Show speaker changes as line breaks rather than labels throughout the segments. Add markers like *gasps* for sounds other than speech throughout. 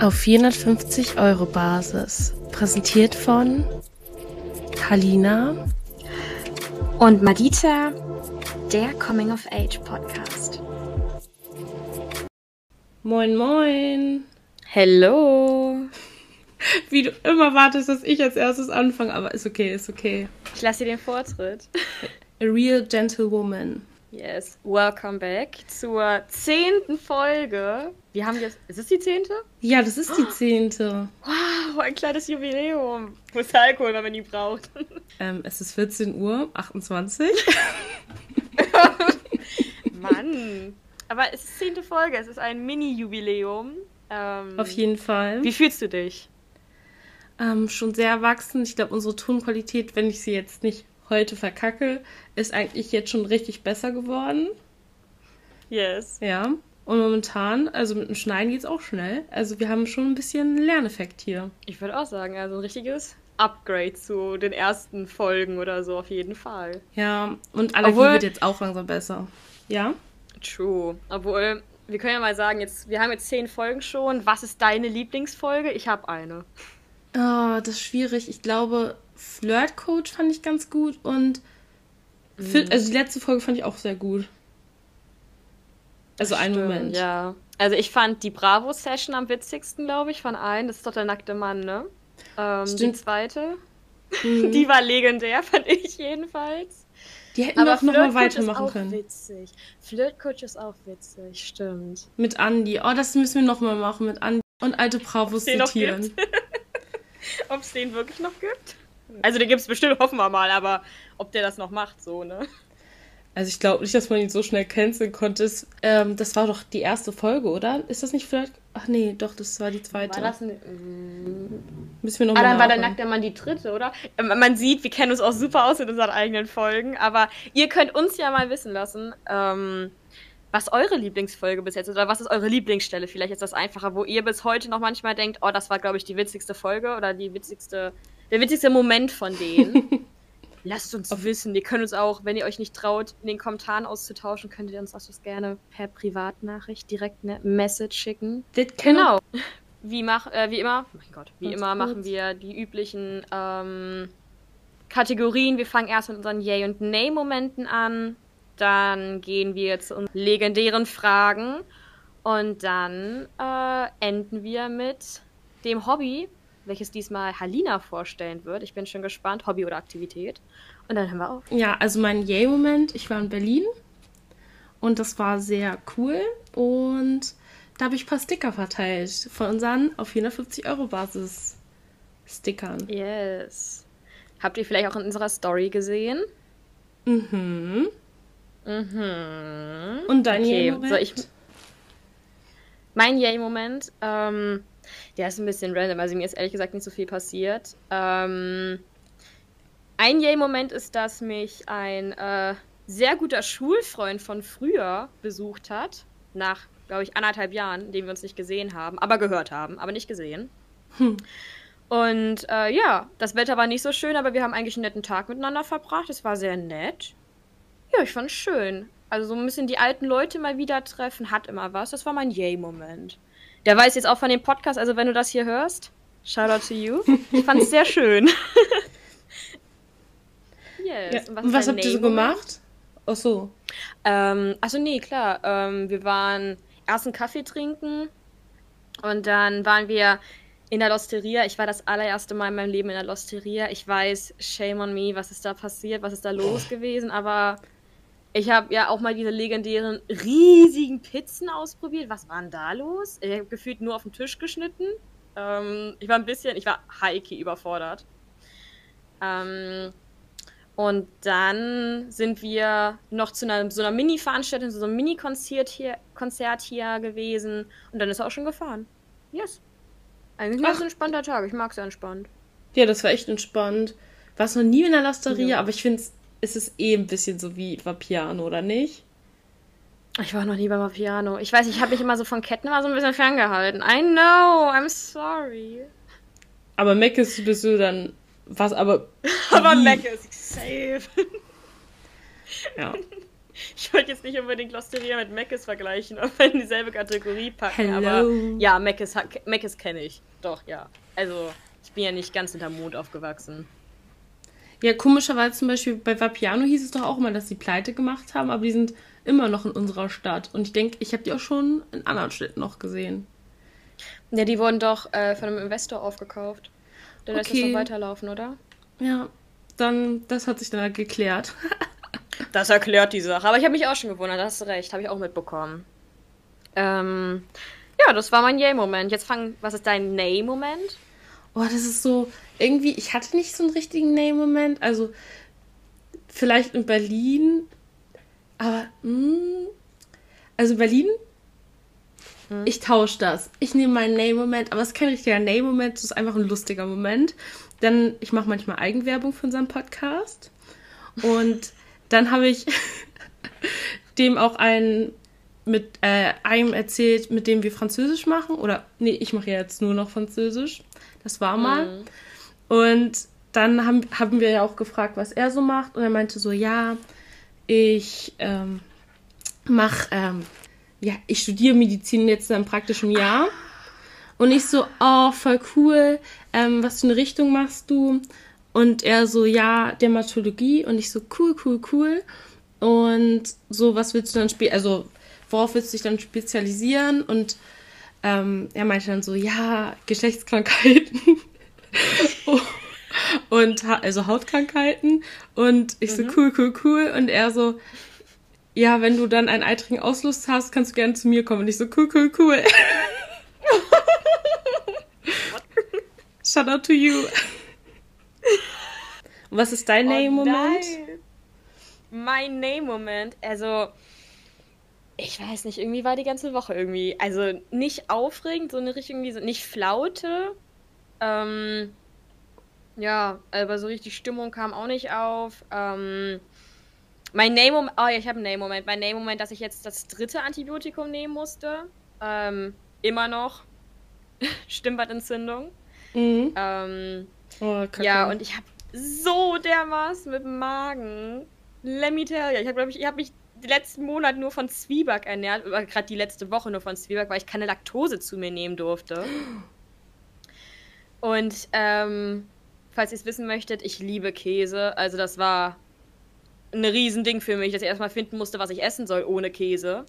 Auf 450 Euro Basis. Präsentiert von Halina
und Madita, der Coming of Age Podcast.
Moin, moin.
Hello.
Wie du immer wartest, dass ich als erstes anfange, aber ist okay, ist okay.
Ich lasse dir den Vortritt.
A real gentlewoman.
Yes, welcome back zur zehnten Folge. Wir haben jetzt. Ist es die zehnte?
Ja, das ist die zehnte.
Wow, ein kleines Jubiläum. Wo ist Alkohol, wenn man ihn braucht?
Ähm, es ist 14 Uhr, 28. *laughs*
Mann. Aber es ist zehnte Folge, es ist ein Mini-Jubiläum. Ähm,
Auf jeden Fall.
Wie fühlst du dich?
Ähm, schon sehr erwachsen. Ich glaube, unsere Tonqualität, wenn ich sie jetzt nicht heute verkacke, ist eigentlich jetzt schon richtig besser geworden.
Yes.
Ja. Und momentan, also mit dem Schneiden geht es auch schnell. Also wir haben schon ein bisschen Lerneffekt hier.
Ich würde auch sagen, also ein richtiges Upgrade zu den ersten Folgen oder so auf jeden Fall.
Ja, und Allergie
Obwohl-
wird jetzt auch langsam besser. Ja?
True. Obwohl, wir können ja mal sagen, jetzt, wir haben jetzt zehn Folgen schon. Was ist deine Lieblingsfolge? Ich habe eine.
Ah, das ist schwierig. Ich glaube, Flirt Coach fand ich ganz gut und Fi- also die letzte Folge fand ich auch sehr gut. Also einen
Stimmt,
Moment.
Ja. Also ich fand die Bravo-Session am witzigsten, glaube ich, von allen. Das ist doch der nackte Mann, ne? Ähm, die zweite.
Mhm. *laughs*
Die war legendär, fand ich jedenfalls.
Die hätten wir auch noch mal
Flirt-Coach
weitermachen
ist auch
können.
witzig. Flirt-Coach ist auch witzig, stimmt.
Mit Andi. Oh, das müssen wir noch mal machen mit Andi und alte Bravos zitieren. *laughs*
Ob es den wirklich noch gibt? Also den gibt es bestimmt, hoffen wir mal, aber ob der das noch macht, so, ne?
Also ich glaube nicht, dass man ihn so schnell canceln konnte. Es, ähm, das war doch die erste Folge, oder? Ist das nicht vielleicht? Ach nee, doch, das war die zweite.
War das ein, mm.
Müssen wir noch
Ah,
mal
dann war der nackte Mann die dritte, oder? Ähm, Man sieht, wir kennen uns auch super aus in unseren eigenen Folgen, aber ihr könnt uns ja mal wissen lassen, ähm, was eure Lieblingsfolge bis jetzt ist oder was ist eure Lieblingsstelle? Vielleicht ist das einfacher, wo ihr bis heute noch manchmal denkt, oh, das war, glaube ich, die witzigste Folge oder die witzigste, der witzigste Moment von denen. *laughs* Lasst uns wissen. Ihr könnt uns auch, wenn ihr euch nicht traut, in den Kommentaren auszutauschen, könnt ihr uns auch das gerne per Privatnachricht direkt eine Message schicken. Genau. Wie, mach, äh, wie immer, mein Gott, wie immer
kurz.
machen wir die üblichen ähm, Kategorien. Wir fangen erst mit unseren Yay- und Nay-Momenten an. Dann gehen wir zu unseren legendären Fragen. Und dann äh, enden wir mit dem Hobby, welches diesmal Halina vorstellen wird. Ich bin schon gespannt, Hobby oder Aktivität. Und dann hören wir auf.
Ja, also mein Yay-Moment, ich war in Berlin und das war sehr cool und da habe ich ein paar Sticker verteilt von unseren auf 450 Euro Basis Stickern.
Yes. Habt ihr vielleicht auch in unserer Story gesehen?
Mhm.
Mhm.
Und dein
Okay,
Yay-Moment?
Mein Yay-Moment, ähm, der ist ein bisschen random, also mir ist ehrlich gesagt nicht so viel passiert. Ähm, ein Yay-Moment ist, dass mich ein äh, sehr guter Schulfreund von früher besucht hat, nach, glaube ich, anderthalb Jahren, in denen wir uns nicht gesehen haben, aber gehört haben, aber nicht gesehen.
Hm.
Und äh, ja, das Wetter war nicht so schön, aber wir haben eigentlich einen netten Tag miteinander verbracht. Es war sehr nett. Ja, ich fand es schön. Also so ein bisschen die alten Leute mal wieder treffen, hat immer was. Das war mein Yay-Moment. Der weiß jetzt auch von dem Podcast, also wenn du das hier hörst, shout out to you. Ich fand es sehr schön. *laughs* yes.
Ja. Was
dein
habt ihr so gemacht? Ach so.
Ähm, also nee, klar. Ähm, wir waren erst einen Kaffee trinken und dann waren wir in der Losteria. Ich war das allererste Mal in meinem Leben in der Losteria. Ich weiß, shame on me, was ist da passiert, was ist da los gewesen, aber ich habe ja auch mal diese legendären riesigen Pizzen ausprobiert. Was war denn da los? Ich habe gefühlt nur auf den Tisch geschnitten. Ähm, ich war ein bisschen, ich war high-key überfordert. Ähm, und dann sind wir noch zu einer, so einer Mini-Veranstaltung, so einem Mini-Konzert hier, Konzert hier gewesen. Und dann ist er auch schon gefahren. Yes. Eigentlich ein ganz
Ach.
entspannter Tag. Ich mag es entspannt.
Ja, das war echt entspannt. Warst noch nie in der Lasteria,
Ja.
aber ich finde, es ist eh ein bisschen so wie Vapiano, oder nicht?
Ich war noch nie beim Piano. Ich weiß, ich habe mich immer so von Ketten immer so ein bisschen ferngehalten. I know, I'm sorry.
Aber Meckes bist du dann was, aber *laughs*
Aber? Mac ist safe.
Ja. *laughs*
ich wollte jetzt nicht unbedingt Losteria mit Meckes vergleichen, aber in dieselbe Kategorie packen.
Hello.
Aber ja, Meckes, Meckes kenne ich. Doch, ja. Also, ich bin ja nicht ganz hinterm Mond aufgewachsen.
Ja, komischerweise zum Beispiel bei Vapiano hieß es doch auch immer, dass sie pleite gemacht haben, aber die sind immer noch in unserer Stadt. Und ich denke, ich habe die auch schon in anderen Städten noch gesehen.
Ja, die wurden doch äh, von einem Investor aufgekauft. Der lässt
Okay.
es noch weiterlaufen, oder?
Ja, dann, das hat sich dann halt geklärt. *laughs*
Das erklärt die Sache. Aber ich habe mich auch schon gewundert, hast du recht, habe ich auch mitbekommen. Ähm, ja, das war mein Yay-Moment. Jetzt fang, was ist dein Nay-Moment?
Oh, das ist so, irgendwie, ich hatte nicht so einen richtigen Nay-Moment. Also, vielleicht in Berlin, aber, mh, also Berlin, ich tausche das. Ich nehme meinen Nay-Moment, aber es ist kein richtiger Nay-Moment, es ist einfach ein lustiger Moment. Denn ich mache manchmal Eigenwerbung für unseren Podcast. Und *laughs* dann habe ich *laughs* dem auch einen mit äh, einem erzählt, mit dem wir Französisch machen. Oder nee, ich mache ja jetzt nur noch Französisch. Das war mal. Und dann haben, haben wir ja auch gefragt, was er so macht. Und er meinte so, ja, ich ähm, mache, ähm, ja, ich studiere Medizin jetzt im praktischen Jahr. Und ich so, oh, voll cool. Ähm, was für eine Richtung machst du? Und er so, ja, Dermatologie. Und ich so, cool, cool, cool. Und so, was willst du dann spielen? Also, worauf willst du dich dann spezialisieren? Und ähm, er meinte dann so, ja, Geschlechtskrankheiten. *laughs* *laughs* und ha also Hautkrankheiten. Und ich so, cool, cool, cool. Und er so, ja, wenn du dann einen eitrigen Auslust hast, kannst du gerne zu mir kommen. Und ich so, cool, cool, cool. *laughs* Shout out to you. Und was ist dein Name-Moment?
nein. Mein Name-Moment, also ich weiß nicht, irgendwie war die ganze Woche irgendwie, also nicht aufregend, so eine Richtung, irgendwie so, nicht Flaute. Ähm, ja, aber so richtig Stimmung kam auch nicht auf. Ähm, mein Name-Moment, oh ja, ich habe einen Name-Moment. Mein Name-Moment, dass ich jetzt das dritte Antibiotikum nehmen musste. Ähm, immer noch. *laughs* Stimmbadentzündung.
Mhm.
Ähm,
Oh,
ja, und ich habe so dermaßen mit dem Magen. Let me tell you. Ich habe, glaube ich, ich habe mich die letzten Monate nur von Zwieback ernährt. Gerade die letzte Woche nur von Zwieback, weil ich keine Laktose zu mir nehmen durfte. *gasps* Und, ähm, falls ihr es wissen möchtet, ich liebe Käse. Also, das war ein Riesending für mich, dass ich erstmal finden musste, was ich essen soll ohne Käse.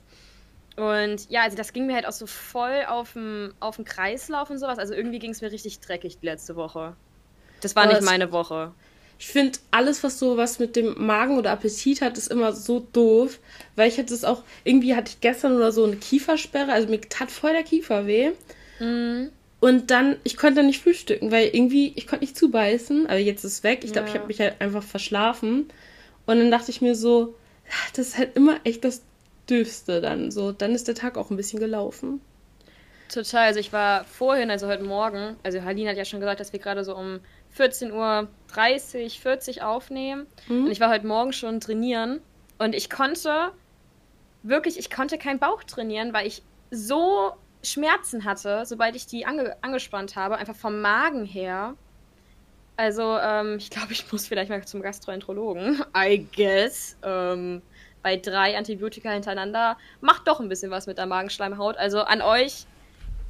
Und ja, also das ging mir halt auch so voll auf den Kreislauf und sowas. Also irgendwie ging es mir richtig dreckig die letzte Woche. Das war
Aber
nicht meine Woche.
Ich finde, alles, was so was mit dem Magen oder Appetit hat, ist immer so doof. Weil ich hatte es auch, irgendwie hatte ich gestern oder so eine Kiefersperre, also mir tat voll der Kiefer weh. Und dann, ich konnte nicht frühstücken, weil irgendwie, ich konnte nicht zubeißen. Aber jetzt ist es weg. Ich glaube, ich
Ja.
habe mich halt einfach verschlafen. Und dann dachte ich mir so, das ist halt immer echt das Dürfste dann. So, dann ist der Tag auch ein bisschen gelaufen.
Total. Also ich war vorhin, also heute Morgen, also Halina hat ja schon gesagt, dass wir gerade so um 14.30 Uhr, 40 aufnehmen.
Mhm.
Und ich war heute Morgen schon trainieren. Und ich konnte, wirklich, ich konnte keinen Bauch trainieren, weil ich so Schmerzen hatte, sobald ich die ange angespannt habe, einfach vom Magen her. Also, ähm, ich glaube, ich muss vielleicht mal zum Gastroenterologen. *laughs* I guess. Ähm, bei drei Antibiotika hintereinander macht doch ein bisschen was mit der Magenschleimhaut. Also an euch,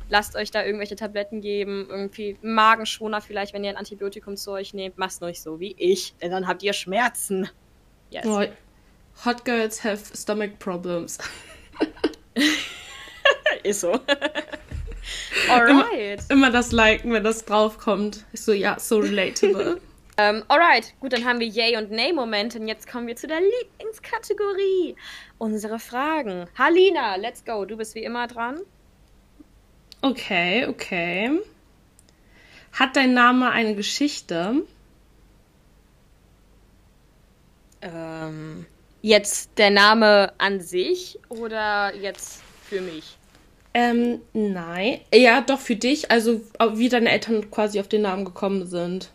lasst euch da irgendwelche Tabletten geben, irgendwie Magenschoner vielleicht, wenn ihr ein Antibiotikum zu euch nehmt. Macht's nicht so wie ich, denn dann habt ihr Schmerzen. Yes.
Oh, hot girls have stomach problems. *laughs*
Ist so. *laughs* Alright.
Immer das liken, wenn das draufkommt. Ich so, ja, so relatable. *laughs*
Ähm, alright, gut, dann haben wir Yay und Nay-Momente und jetzt kommen wir zu der Lieblingskategorie. Unsere Fragen. Halina, let's go. Du bist wie immer dran.
Okay, okay. Hat dein Name eine Geschichte?
Ähm, jetzt der Name an sich oder jetzt für mich?
Ähm, nein. Ja, doch für dich. Also, wie deine Eltern quasi auf den Namen gekommen sind.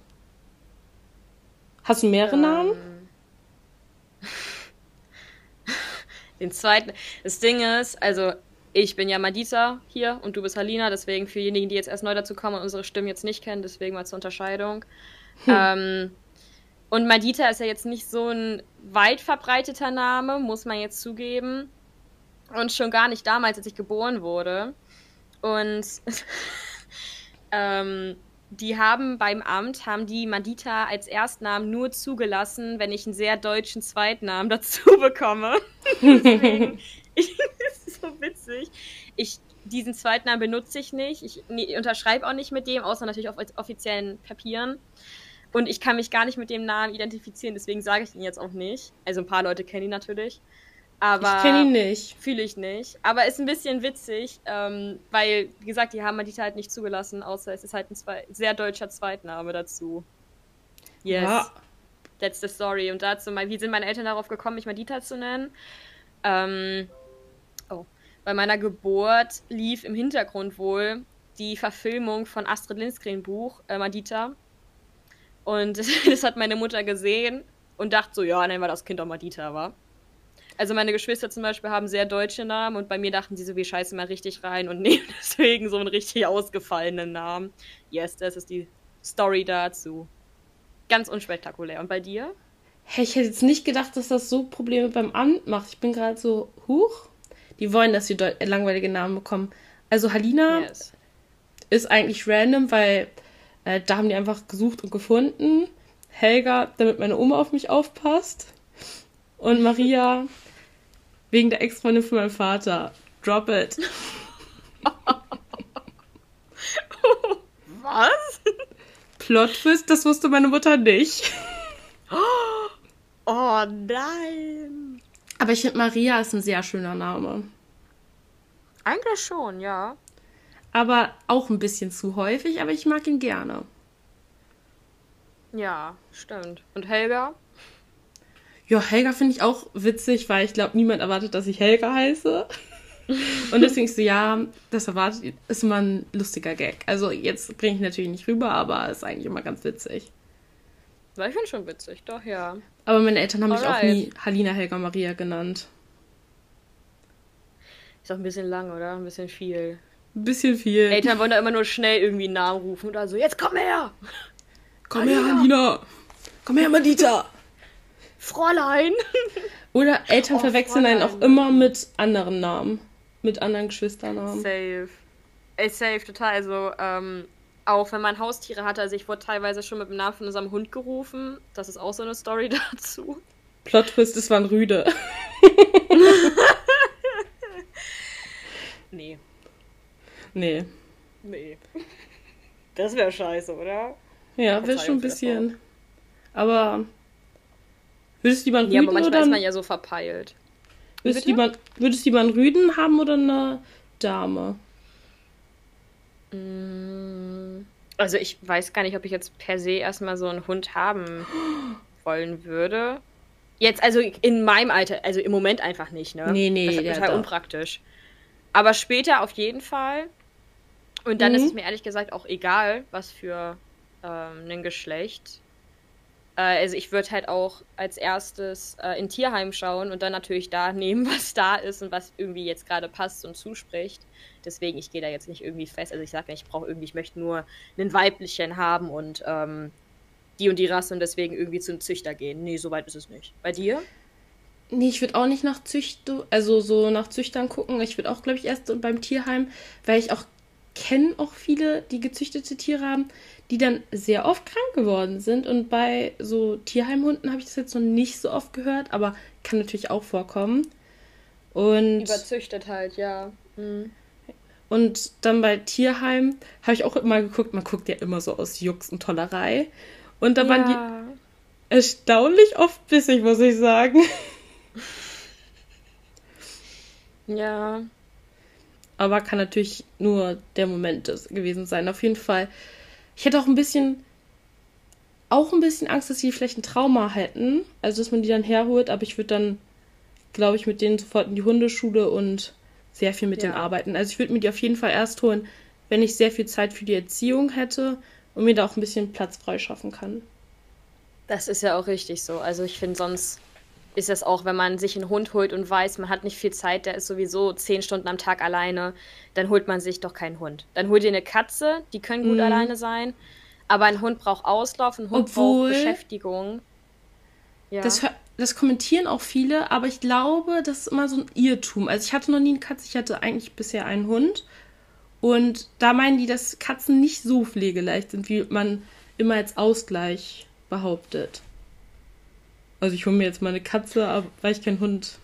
Hast du mehrere Namen? *laughs*
Den zweiten. Das Ding ist, also ich bin ja Madita hier und du bist Halina, deswegen für diejenigen, die jetzt erst neu dazu kommen und unsere Stimmen jetzt nicht kennen, deswegen mal zur Unterscheidung. Ähm, Und Madita ist ja jetzt nicht so ein weit verbreiteter Name, muss man jetzt zugeben. Und schon gar nicht damals, als ich geboren wurde. Und *laughs* ähm, die haben beim Amt, haben die Madita als Erstnamen nur zugelassen, wenn ich einen sehr deutschen Zweitnamen *laughs* dazu bekomme. *laughs* Deswegen, ich, das ist so witzig. Ich, diesen Zweitnamen benutze ich nicht. Ich nee, unterschreibe auch nicht mit dem, außer natürlich auf offiziellen Papieren. Und ich kann mich gar nicht mit dem Namen identifizieren, deswegen sage ich ihn jetzt auch nicht. Also ein paar Leute kennen ihn natürlich. Aber
ich kenne ihn nicht.
Fühle ich nicht. Aber ist ein bisschen witzig, ähm, weil, wie gesagt, die haben Madita halt nicht zugelassen, außer es ist halt ein zwei sehr deutscher Zweitname dazu. Yes. Ja. That's the story. Und dazu, wie sind meine Eltern darauf gekommen, mich Madita zu nennen? Ähm, oh. Bei meiner Geburt lief im Hintergrund wohl die Verfilmung von Astrid Lindgren Buch, äh, Madita. Und *laughs* das hat meine Mutter gesehen und dachte so, ja, nennen wir das Kind auch Madita, war. Also meine Geschwister zum Beispiel haben sehr deutsche Namen und bei mir dachten sie so, wir scheißen mal richtig rein und *laughs* nehmen deswegen so einen richtig ausgefallenen Namen. Yes, das ist die Story dazu. Ganz unspektakulär. Und bei dir?
Hey, ich hätte jetzt nicht gedacht, dass das so Probleme beim Amt macht. Ich bin gerade so, huch. Die wollen, dass sie langweilige Namen bekommen. Also Halina yes. ist eigentlich random, weil äh, da haben die einfach gesucht und gefunden. Helga, damit meine Oma auf mich aufpasst. Und Maria *laughs* wegen der Ex-Freundin von meinem Vater. Drop it. *laughs*
Was?
Plot Twist, das wusste meine Mutter nicht. *gasps*
Oh nein.
Aber ich finde, Maria ist ein sehr schöner Name.
Eigentlich schon, ja.
Aber auch ein bisschen zu häufig, aber ich mag ihn gerne.
Ja, stimmt. Und Helga?
Ja, Helga finde ich auch witzig, weil ich glaube, niemand erwartet, dass ich Helga heiße. Und deswegen so, ja, das erwartet, ist immer ein lustiger Gag. Also jetzt bringe ich natürlich nicht rüber, aber ist eigentlich immer ganz witzig.
ich finde schon witzig, doch, ja.
Aber meine Eltern haben Alright. mich auch nie Halina Helga Maria genannt.
Ist auch ein bisschen lang, oder? Ein bisschen viel.
Ein bisschen viel.
Eltern wollen da immer nur schnell irgendwie einen Namen rufen oder so, jetzt komm her!
Komm Halina. her, Halina! Komm her, Madita!
Fräulein.
Oder Eltern oh, verwechseln Fräulein. einen auch immer mit anderen Namen. Mit anderen Geschwisternamen.
Safe. Ey, safe, total. Also, ähm, auch wenn man Haustiere hatte, also ich wurde teilweise schon mit dem Namen von unserem Hund gerufen. Das ist auch so eine Story *laughs* dazu.
Plot Twist, es waren Rüde. *laughs*
nee.
Nee.
Nee. Das wäre scheiße, oder?
Ja, wäre schon ein bisschen. Aber Würdest du lieber einen
Rüden ja, aber manchmal oder ist man ja so verpeilt.
Würdest du, lieber, würdest du lieber einen Rüden haben oder eine Dame?
Mm, also ich weiß gar nicht, ob ich jetzt per se erstmal so einen Hund haben *gasps* wollen würde. Jetzt, also in meinem Alter, also im Moment einfach nicht, ne?
Nee, nee,
das ist total ja, unpraktisch. Aber später auf jeden Fall. Und dann mhm. ist es mir ehrlich gesagt auch egal, was für ähm, ein Geschlecht. Äh, also ich würde halt auch als erstes äh, in Tierheim schauen und dann natürlich da nehmen, *laughs* was da ist und was irgendwie jetzt gerade passt und zuspricht. Deswegen, ich gehe da jetzt nicht irgendwie fest. Also ich sage ich brauche irgendwie, ich möchte nur ein Weiblichen haben und ähm, die und die Rasse und deswegen irgendwie zu einem Züchter gehen. Nee, so weit ist es nicht. Bei dir?
Nee, ich würde auch nicht nach Züchter, also so nach Züchtern gucken. Ich würde auch, glaube ich, erst beim Tierheim, weil ich auch kenne auch viele, die gezüchtete Tiere haben, die dann sehr oft krank geworden sind. Und bei so Tierheimhunden habe ich das jetzt noch nicht so oft gehört, aber kann natürlich auch vorkommen. Und
Überzüchtet halt, ja. Mhm.
Und dann bei Tierheim habe ich auch immer geguckt, man guckt ja immer so aus Jux und Tollerei. Und da ja. waren die erstaunlich oft bissig, muss ich sagen. *laughs*
Ja.
Aber kann natürlich nur der Moment gewesen sein. Auf jeden Fall ich hätte auch ein bisschen, auch ein bisschen Angst, dass sie vielleicht ein Trauma hätten. Also, dass man die dann herholt, aber ich würde dann, glaube ich, mit denen sofort in die Hundeschule und sehr viel mit ja. denen arbeiten. Also, ich würde mir die auf jeden Fall erst holen, wenn ich sehr viel Zeit für die Erziehung hätte und mir da auch ein bisschen Platz freischaffen kann.
Das ist ja auch richtig so. Also, ich finde, sonst ist es auch, wenn man sich einen Hund holt und weiß, man hat nicht viel Zeit, der ist sowieso zehn Stunden am Tag alleine, dann holt man sich doch keinen Hund. Dann holt ihr eine Katze, die können gut mhm. alleine sein, aber ein Hund braucht Auslauf, ein Hund
Obwohl,
braucht Beschäftigung.
Ja. Das, das kommentieren auch viele, aber ich glaube, das ist immer so ein Irrtum. Also ich hatte noch nie eine Katze, ich hatte eigentlich bisher einen Hund. Und da meinen die, dass Katzen nicht so pflegeleicht sind, wie man immer als Ausgleich behauptet. Also ich hole mir jetzt mal eine Katze, weil ich keinen Hund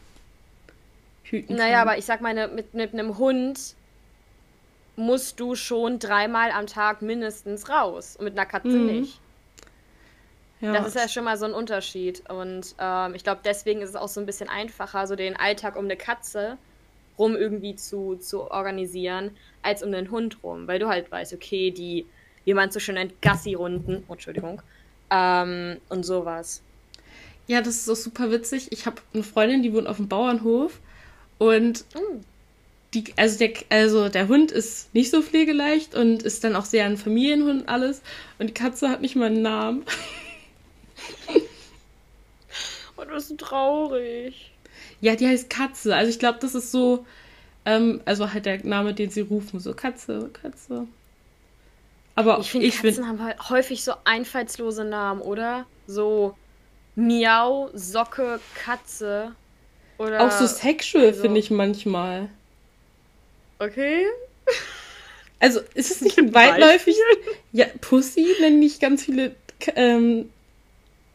hüten naja, kann. aber ich sag mal, mit, mit einem Hund musst du schon dreimal am Tag mindestens raus und mit einer Katze mhm. nicht. Ja. Das ist ja schon mal so ein Unterschied. Und ähm, ich glaube, deswegen ist es auch so ein bisschen einfacher, so den Alltag um eine Katze rum irgendwie zu, zu organisieren, als um den Hund rum. Weil du halt weißt, okay, die, wie man so schön nennt, Gassi-Runden, Entschuldigung, ähm, und sowas.
Ja, das ist auch super witzig. Ich habe eine Freundin, die wohnt auf dem Bauernhof und mm. die, also der, also der Hund ist nicht so pflegeleicht und ist dann auch sehr ein Familienhund und alles. Und die Katze hat nicht mal einen Namen.
Und das ist traurig.
Ja, die heißt Katze. Also ich glaube, das ist so, ähm, also halt der Name, den sie rufen, so Katze, Katze.
Aber ich finde, Katzen find, haben halt häufig so einfallslose Namen, oder? So Miau, Socke, Katze.
Oder auch so sexual also. finde ich manchmal.
Okay. *laughs*
Also ist es nicht weitläufig? Ja, Pussy nennen nicht ganz viele ähm,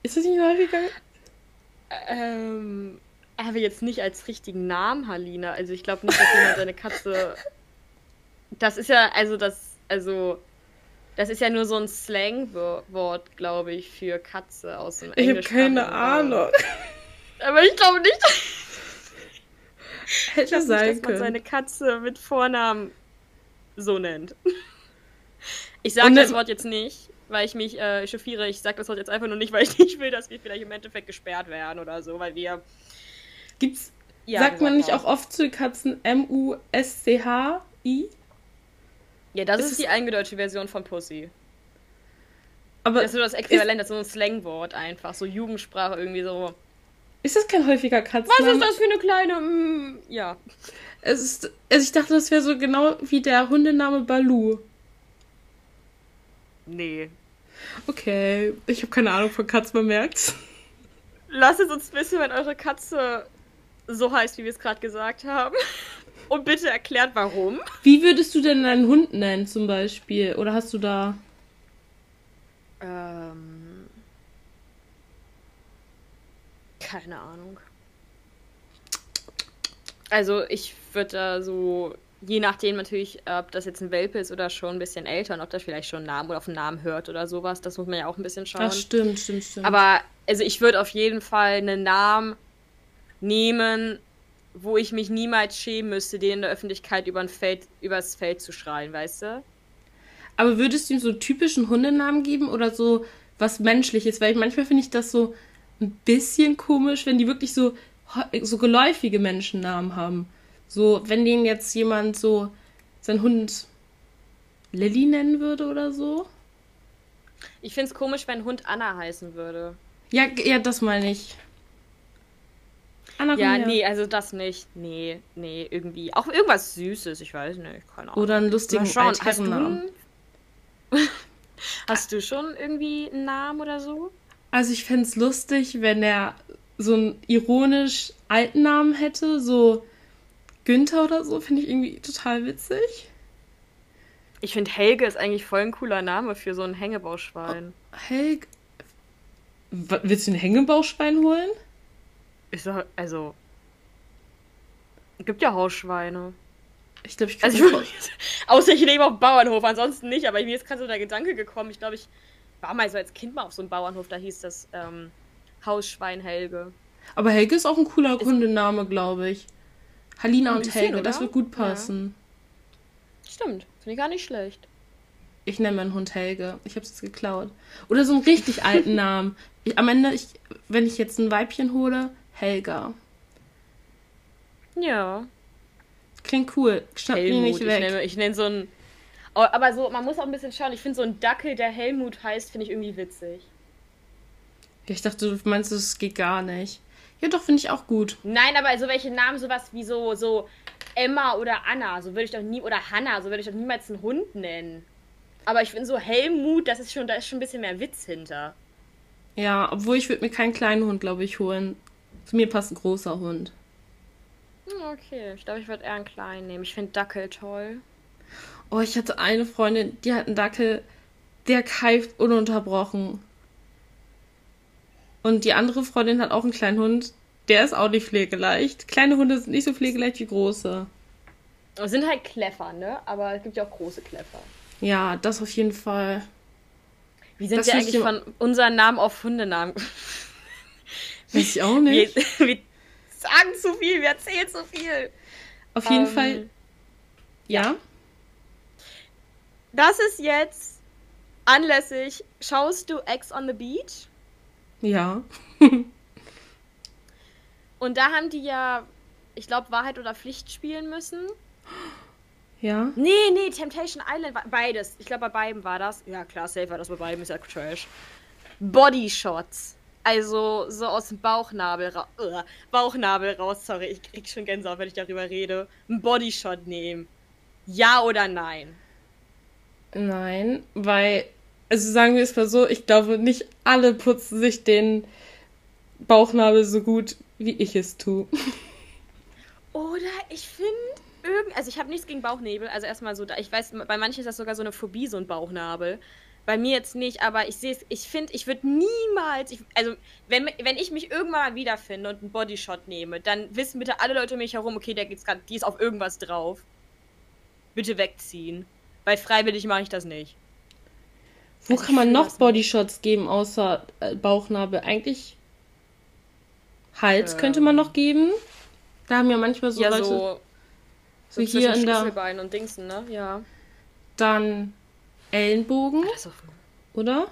ist das nicht häufiger?
Ähm, aber jetzt nicht als richtigen Namen, Halina. Also ich glaube nicht, dass jemand seine Katze. Das ist ja, also das, also. Das ist ja nur so ein Slangwort, glaube ich, für Katze aus dem
Englischen. Ich habe keine Ahnung.
Aber ich glaube nicht. *laughs* Hätte ich sein nicht, dass man seine Katze mit Vornamen so nennt. *laughs* Ich sage das Wort jetzt nicht weil ich mich äh, chauffiere. Ich sage das heute jetzt einfach nur nicht, *laughs* weil ich nicht will, dass wir vielleicht im Endeffekt gesperrt werden oder so, weil wir.
Gibt's. Ja, sagt man nicht haben. auch oft zu Katzen M-U-S-C-H-I?
Ja, das ist, ist die eingedeutschte Version von Pussy. Aber das ist so das Äquivalent, das ist so ein Slangwort einfach, so Jugendsprache irgendwie so.
Ist das kein häufiger Katzenname?
Was ist das für eine kleine. Mm, ja.
Es ist. Also ich dachte, das wäre so genau wie der Hundename Balu.
Nee.
Okay, ich habe keine Ahnung von Katzen, man merkt's.
Lasst es uns wissen, wenn eure Katze so heißt, wie wir es gerade gesagt haben. Und bitte erklärt, warum.
Wie würdest du denn deinen Hund nennen, zum Beispiel? Oder hast du da.
Ähm. Keine Ahnung. Also, ich würde da so je nachdem natürlich, ob das jetzt ein Welpe ist oder schon ein bisschen älter und ob das vielleicht schon einen Namen oder auf einen Namen hört oder sowas. Das muss man ja auch ein bisschen schauen.
Ach, stimmt, stimmt, stimmt.
Aber also ich würde auf jeden Fall einen Namen nehmen, wo ich mich niemals schämen müsste, den in der Öffentlichkeit über Feld, übers Feld zu schreien, weißt du?
Aber würdest du ihm so typischen Hundenamen geben oder so was Menschliches? Weil ich, manchmal finde ich das so ein bisschen komisch, wenn die wirklich so, so geläufige Menschennamen haben. So, wenn den jetzt jemand so sein Hund Lilly nennen würde oder so.
Ich finde es komisch, wenn Hund Anna heißen würde.
Ja, ja, das meine ich.
Anna ja, nee, also das nicht. Nee, nee, irgendwie. Auch irgendwas Süßes, ich weiß nicht. Keine
Ahnung. Oder einen lustigen
Hast du, *laughs* hast du schon irgendwie einen Namen oder so?
Also ich fände es lustig, wenn er so einen ironisch alten Namen hätte, so Günther oder so finde ich irgendwie total witzig.
Ich finde Helge ist eigentlich voll ein cooler Name für so ein Hängebauschwein.
Oh, Helge. Willst du ein Hängebauschwein holen?
Ich sag, also. Gibt ja Hausschweine.
Ich glaube, ich
kann also, ich, *laughs* Außer ich lebe auf dem Bauernhof, ansonsten nicht, aber mir ist gerade so der Gedanke gekommen. Ich glaube, ich war mal so als Kind mal auf so einem Bauernhof, da hieß das ähm, Hausschwein Helge.
Aber Helge ist auch ein cooler Kundename, glaube ich. Halina und Helge, oder? das wird gut passen.
Ja. Stimmt, finde ich gar nicht schlecht.
Ich nenne meinen Hund Helge. Ich habe es jetzt geklaut. Oder so einen richtig alten *laughs* Namen. Ich, am Ende, ich, wenn ich jetzt ein Weibchen hole, Helga.
Ja.
Klingt cool. Schnapp ihn nicht weg.
Ich nenne, ich nenne so einen. Oh, aber so, man muss auch ein bisschen schauen. Ich finde so ein Dackel, der Helmut heißt, finde ich irgendwie witzig.
Ich dachte, du meinst, es geht gar nicht. Ja, doch, finde ich auch gut.
Nein, aber also welche Namen, sowas wie so, so Emma oder Anna, so würde ich doch nie, oder Hanna, so würde ich doch niemals einen Hund nennen. Aber ich finde so Helmut, das ist schon, da ist schon ein bisschen mehr Witz hinter.
Ja, obwohl ich würde mir keinen kleinen Hund, glaube ich, holen. Zu mir passt ein großer Hund.
Hm, Okay, ich glaube, ich würde eher einen kleinen nehmen. Ich finde Dackel toll.
Oh, ich hatte eine Freundin, die hat einen Dackel, der keift ununterbrochen. Und die andere Freundin hat auch einen kleinen Hund, der ist auch nicht pflegeleicht. Kleine Hunde sind nicht so pflegeleicht wie große.
Sind halt Kleffer, ne? Aber es gibt ja auch große Kleffer.
Ja, das auf jeden Fall.
Wie sind
Das
wir eigentlich
ich
von unseren Namen auf Hundenamen? *laughs*
Weiß ich auch
Wir,
nicht. *laughs*
wir sagen zu viel, wir erzählen zu viel.
Auf jeden
Ähm,
Fall, ja.
Das ist jetzt anlässlich, schaust du Ex on the Beach?
Ja. *laughs*
Und da haben die ja, ich glaube, Wahrheit oder Pflicht spielen müssen. *gasps*
Ja.
Nee, nee, Temptation Island war beides. Ich glaube, bei beiden war das. Ja, klar, safe war das bei beiden, ist ja Trash. Bodyshots. Also so aus dem Bauchnabel, ra Ugh, Bauchnabel raus. Sorry, ich krieg schon Gänsehaut, wenn ich darüber rede. Ein Bodyshot nehmen. Ja oder nein?
Nein, weil, also sagen wir es mal so, ich glaube, nicht alle putzen sich den Bauchnabel so gut, wie ich es tue. *laughs*
Oder ich finde irgend, also ich habe nichts gegen Bauchnebel. Also erstmal so, da- ich weiß, bei manchen ist das sogar so eine Phobie, so ein Bauchnabel. Bei mir jetzt nicht, aber ich sehe es, ich finde, ich würde niemals, ich, also wenn, wenn ich mich irgendwann mal wiederfinde und einen Bodyshot nehme, dann wissen bitte alle Leute um mich herum, okay, der geht's grad, die ist auf irgendwas drauf. Bitte wegziehen. Weil freiwillig mache ich das nicht.
Wo
Also
kann man noch. Bodyshots geben, außer äh, Bauchnabel? Eigentlich Hals
Ähm.
könnte man noch geben. Da haben ja manchmal so
ja,
Leute,
so,
so
so
hier in der,
und Dingsen, ne? Ja.
dann Ellenbogen, oder?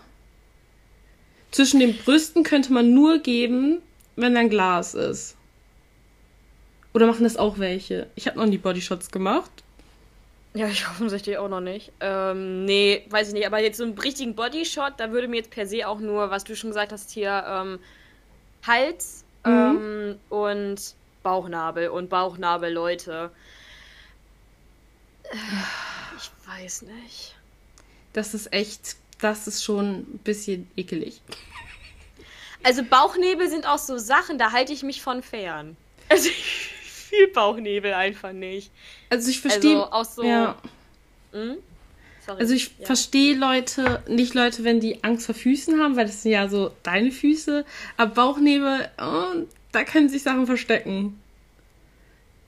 Zwischen den Brüsten könnte man nur geben, wenn ein Glas ist. Oder machen das auch welche? Ich habe noch nie Bodyshots gemacht.
Ja, ich *laughs* offensichtlich auch noch nicht. Ähm, nee, weiß ich nicht. Aber jetzt so einen richtigen Bodyshot, da würde mir jetzt per se auch nur, was du schon gesagt hast, hier ähm, Hals ähm, und Bauchnabel und Bauchnabel, Leute. Äh, Ich weiß nicht.
Das ist echt, das ist schon ein bisschen ekelig.
Also Bauchnebel sind auch so Sachen, da halte ich mich von fern. Also ich fühle Bauchnebel einfach nicht.
Also ich verstehe.
Also auch so.
ja.
Hm?
Also ich
ja.
verstehe Leute, nicht Leute, wenn die Angst vor Füßen haben, weil das sind ja so deine Füße. Aber Bauchnebel, oh, da können sich Sachen verstecken.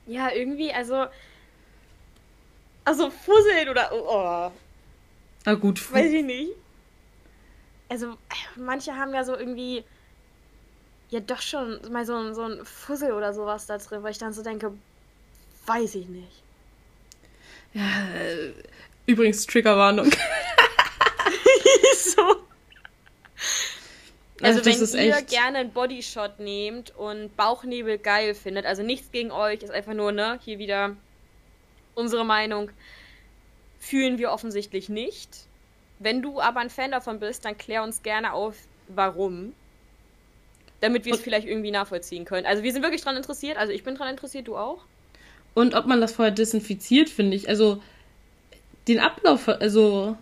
Ja, irgendwie, also. Also Fusseln oder. Oh,
Na gut,
weiß ich nicht. Also, manche haben ja so irgendwie. Ja, doch schon mal so, ein- so ein Fussel oder sowas da drin, weil ich dann so denke, weiß ich nicht.
ja, äh, übrigens Triggerwarnung. *laughs*
so. Also,
das
wenn
ist
ihr
echt-
gerne einen Bodyshot nehmt und Bauchnebel geil findet, also nichts gegen euch, ist einfach nur, ne, hier wieder unsere Meinung, fühlen wir offensichtlich nicht. Wenn du aber ein Fan davon bist, dann klär uns gerne auf, warum. Damit wir es vielleicht irgendwie nachvollziehen können. Also wir sind wirklich dran interessiert, also ich bin dran interessiert, du auch?
Und ob man das vorher desinfiziert, finde ich. Also den Ablauf, also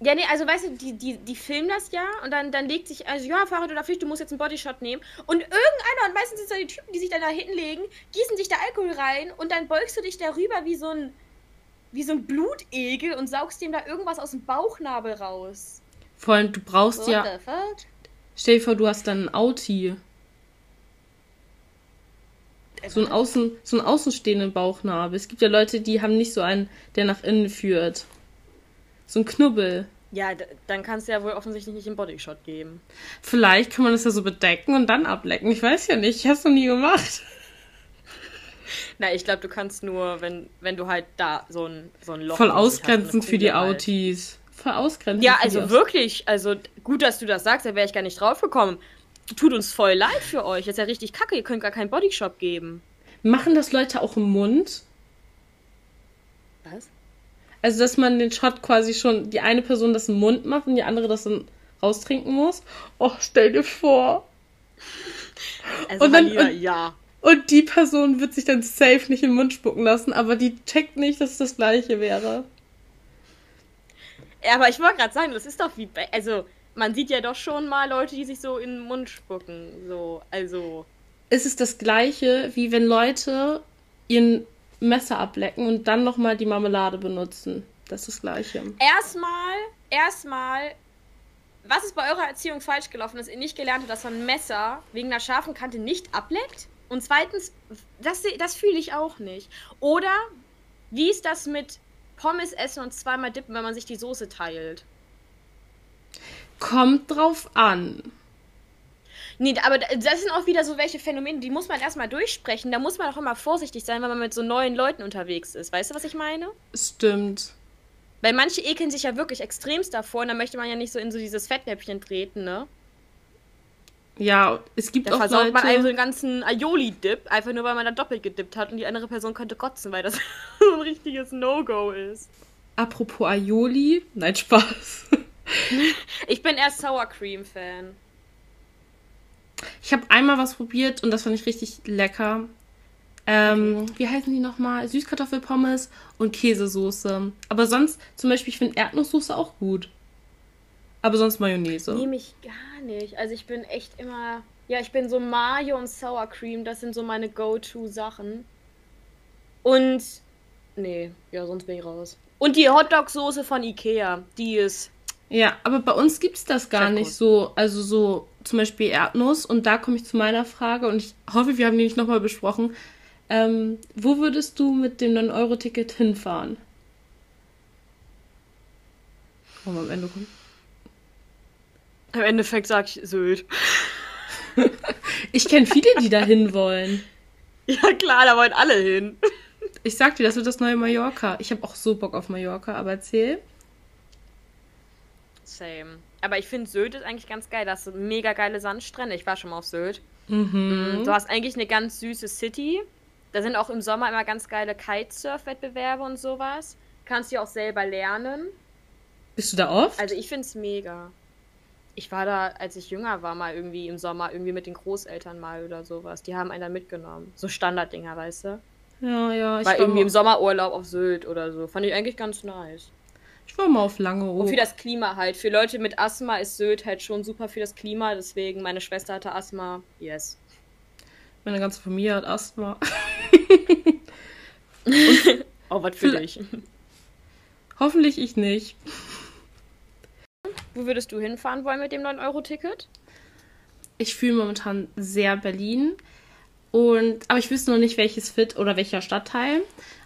Ja, nee, also weißt du, die, die, die filmen das ja und dann, dann legt sich, also ja, Fahrrad oder Pflicht, du musst jetzt einen Bodyshot nehmen. Und irgendeiner, und meistens sind es so die Typen, die sich dann da hinlegen, gießen sich da Alkohol rein und dann beugst du dich darüber wie so ein, wie so ein Blutegel und saugst dem da irgendwas aus dem Bauchnabel raus.
vor allem, du brauchst
What
ja. Stell dir vor, du hast dann ein Auti. So einen, außen, so einen außenstehenden Bauchnabel. Es gibt ja Leute, die haben nicht so einen, der nach innen führt. So ein Knubbel.
Ja, dann kannst du ja wohl offensichtlich nicht einen Bodyshot geben.
Vielleicht kann man das ja so bedecken und dann ablecken. Ich weiß ja nicht. Ich hab's noch nie gemacht. *laughs*
Na, ich glaube, du kannst nur, wenn, wenn du halt da so ein, so ein Loch
Voll
hast,
ausgrenzend für die
halt.
Autis. Voll ausgrenzend.
Ja,
für die
also wirklich, also gut, dass du das sagst, da wäre ich gar nicht drauf gekommen. Tut uns voll leid für euch. Das ist ja richtig kacke, ihr könnt gar keinen Bodyshop geben.
Machen das Leute auch im Mund?
Was?
Also, dass man den Shot quasi schon, die eine Person das im Mund macht und die andere das dann raustrinken muss? Och, stell dir vor. *laughs*
Also
Und dann-
Halina,
und-
ja.
Und die Person wird sich dann safe nicht in den Mund spucken lassen, aber die checkt nicht, dass es das gleiche wäre.
Ja, Aber ich wollte gerade sagen, das ist doch wie bei, also man sieht ja doch schon mal Leute, die sich so in den Mund spucken. So, also.
Es ist das gleiche, wie wenn Leute ihren Messer ablecken und dann nochmal die Marmelade benutzen. Das ist das gleiche.
Erstmal, erstmal, was ist bei eurer Erziehung falsch gelaufen, dass ihr nicht gelernt habt, dass man ein Messer wegen einer scharfen Kante nicht ableckt? Und zweitens, das, das fühle ich auch nicht. Oder wie ist das mit Pommes essen und zweimal dippen, wenn man sich die Soße teilt?
Kommt drauf an.
Nee, aber das sind auch wieder so welche Phänomene, die muss man erstmal durchsprechen. Da muss man auch immer vorsichtig sein, wenn man mit so neuen Leuten unterwegs ist. Weißt du, was ich meine?
Stimmt.
Weil manche ekeln sich ja wirklich extremst davor und dann möchte man ja nicht so in so dieses Fettnäpfchen treten, ne?
Ja, es gibt
da
auch
versaut
Leute...
man einem so einen ganzen Aioli-Dip, einfach nur weil man da doppelt gedippt hat und die andere Person könnte kotzen, weil das *laughs* so ein richtiges No-Go ist.
Apropos Aioli, nein, Spaß. *laughs*
ich bin eher Sour Cream-Fan.
Ich habe einmal was probiert und das fand ich richtig lecker. Ähm. Wie heißen die nochmal? Süßkartoffelpommes und Käsesoße. Aber sonst, zum Beispiel, ich finde Erdnusssoße auch gut. Aber sonst Mayonnaise.
Nehme ich gar nicht. Also ich bin echt immer. Ja, ich bin so Mayo und Sour Cream. Das sind so meine Go-To-Sachen. Und. Nee, ja, sonst bin ich raus. Und die Hotdog-Soße von Ikea. Die ist.
Ja, aber bei uns gibt es das gar nicht so. Also so zum Beispiel Erdnuss. Und da komme ich zu meiner Frage. Und ich hoffe, wir haben die nicht nochmal besprochen. Ähm, wo würdest du mit dem 9-Euro-Ticket hinfahren? Wollen wir am Ende kommen?
Im Endeffekt sag ich Sylt.
ich kenne viele, die da hin wollen. *laughs*
Ja klar, da wollen alle hin.
Ich sag dir, das wird das neue Mallorca. Ich habe auch so Bock auf Mallorca, aber erzähl.
Same. Aber ich finde Sylt ist eigentlich ganz geil. Das sind mega geile Sandstrände. Ich war schon mal auf Sylt. Mhm. Du hast eigentlich eine ganz süße City. Da sind auch im Sommer immer ganz geile Kitesurf-Wettbewerbe und sowas. Kannst du auch selber lernen.
Bist du da oft?
Also ich finde es mega. Ich war da, als ich jünger war, mal irgendwie im Sommer, irgendwie mit den Großeltern mal oder sowas. Die haben einen dann mitgenommen. So Standarddinger, weißt du?
Ja, ja.
Ich war, war irgendwie im Sommerurlaub auf Sylt oder so. Fand ich eigentlich ganz nice.
Ich war mal auf lange
Und für das Klima halt. Für Leute mit Asthma ist Sylt halt schon super für das Klima. Deswegen, meine Schwester hatte Asthma. Yes.
Meine ganze Familie hat Asthma. *laughs*
oh, was für dich.
Hoffentlich ich nicht.
Wo würdest du hinfahren wollen mit dem 9-Euro-Ticket?
Ich fühle momentan sehr Berlin. Und, aber ich wüsste noch nicht, welches Fit oder welcher Stadtteil.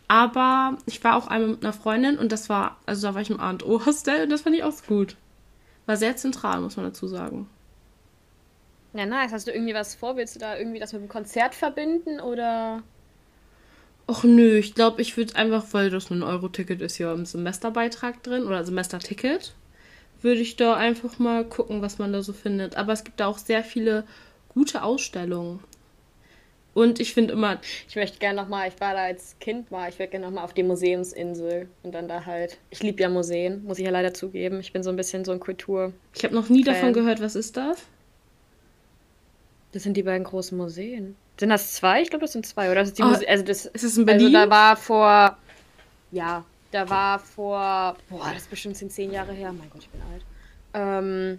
Aber ich war auch einmal mit einer Freundin und das war, also da war ich im A&O-Hostel und das fand ich auch gut. War sehr zentral, muss man dazu sagen.
Ja, nice. Hast du irgendwie was vor? Willst du da irgendwie das mit dem Konzert verbinden oder?
Och nö, ich glaube, ich würde einfach, weil das ein Euro-Ticket ist ja im Semesterbeitrag drin oder Semesterticket, würde ich da einfach mal gucken, was man da so findet. Aber es gibt da auch sehr viele gute Ausstellungen. Und ich finde immer.
Ich möchte gerne nochmal, ich war da als Kind mal, ich würde gerne nochmal auf die Museumsinsel und dann da halt. Ich liebe ja Museen, muss ich ja leider zugeben. Ich bin so ein bisschen so ein Kultur.
Ich habe noch nie Fan. davon gehört, was ist das?
Das sind die beiden großen Museen. Sind das zwei? Ich glaube, das sind zwei, oder? Das ist die oh, Muse also das,
ist es in Berlin?
Also da war vor. Ja, da war vor. Boah, das ist bestimmt zehn Jahre her. Mein Gott, ich bin alt. Ähm,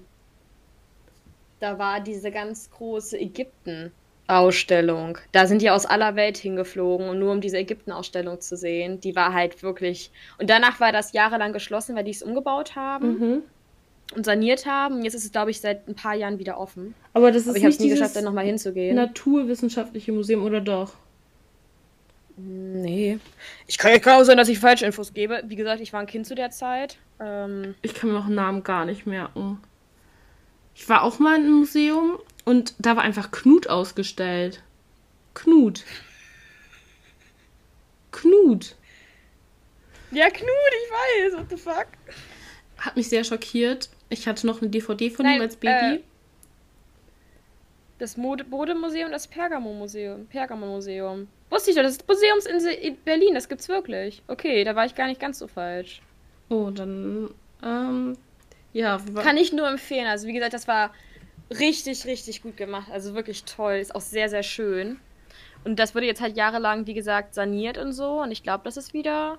da war diese ganz große Ägypten-Ausstellung. Da sind die aus aller Welt hingeflogen, und nur um diese Ägypten-Ausstellung zu sehen. Die war halt wirklich. Und danach war das jahrelang geschlossen, weil die es umgebaut haben. Mhm und saniert haben. Jetzt ist es, glaube ich, seit ein paar Jahren wieder offen.
Aber das ist Aber
ich habe es nie geschafft, da nochmal hinzugehen.
Naturwissenschaftliche Museum oder doch?
Nee. Ich kann, kann auch sein, dass ich falsche Infos gebe. Wie gesagt, ich war ein Kind zu der Zeit. Ähm
ich kann mir auch Namen gar nicht merken. Ich war auch mal in einem Museum und da war einfach Knut ausgestellt. Knut. Knut.
Ja, Knut, ich weiß. What the fuck?
Hat mich sehr schockiert. Ich hatte noch eine DVD von Nein, ihm als Baby. Äh,
das Modemuseum, das Pergamon-Museum. Pergamon-Museum. Wusste ich doch, das ist Museumsinsel in Berlin, das gibt's wirklich. Okay, da war ich gar nicht ganz so falsch.
Oh, dann, ähm, ja.
Kann ich nur empfehlen. Also, wie gesagt, das war richtig, richtig gut gemacht. Also wirklich toll. Ist auch sehr, sehr schön. Und das wurde jetzt halt jahrelang, wie gesagt, saniert und so. Und ich glaube, das ist wieder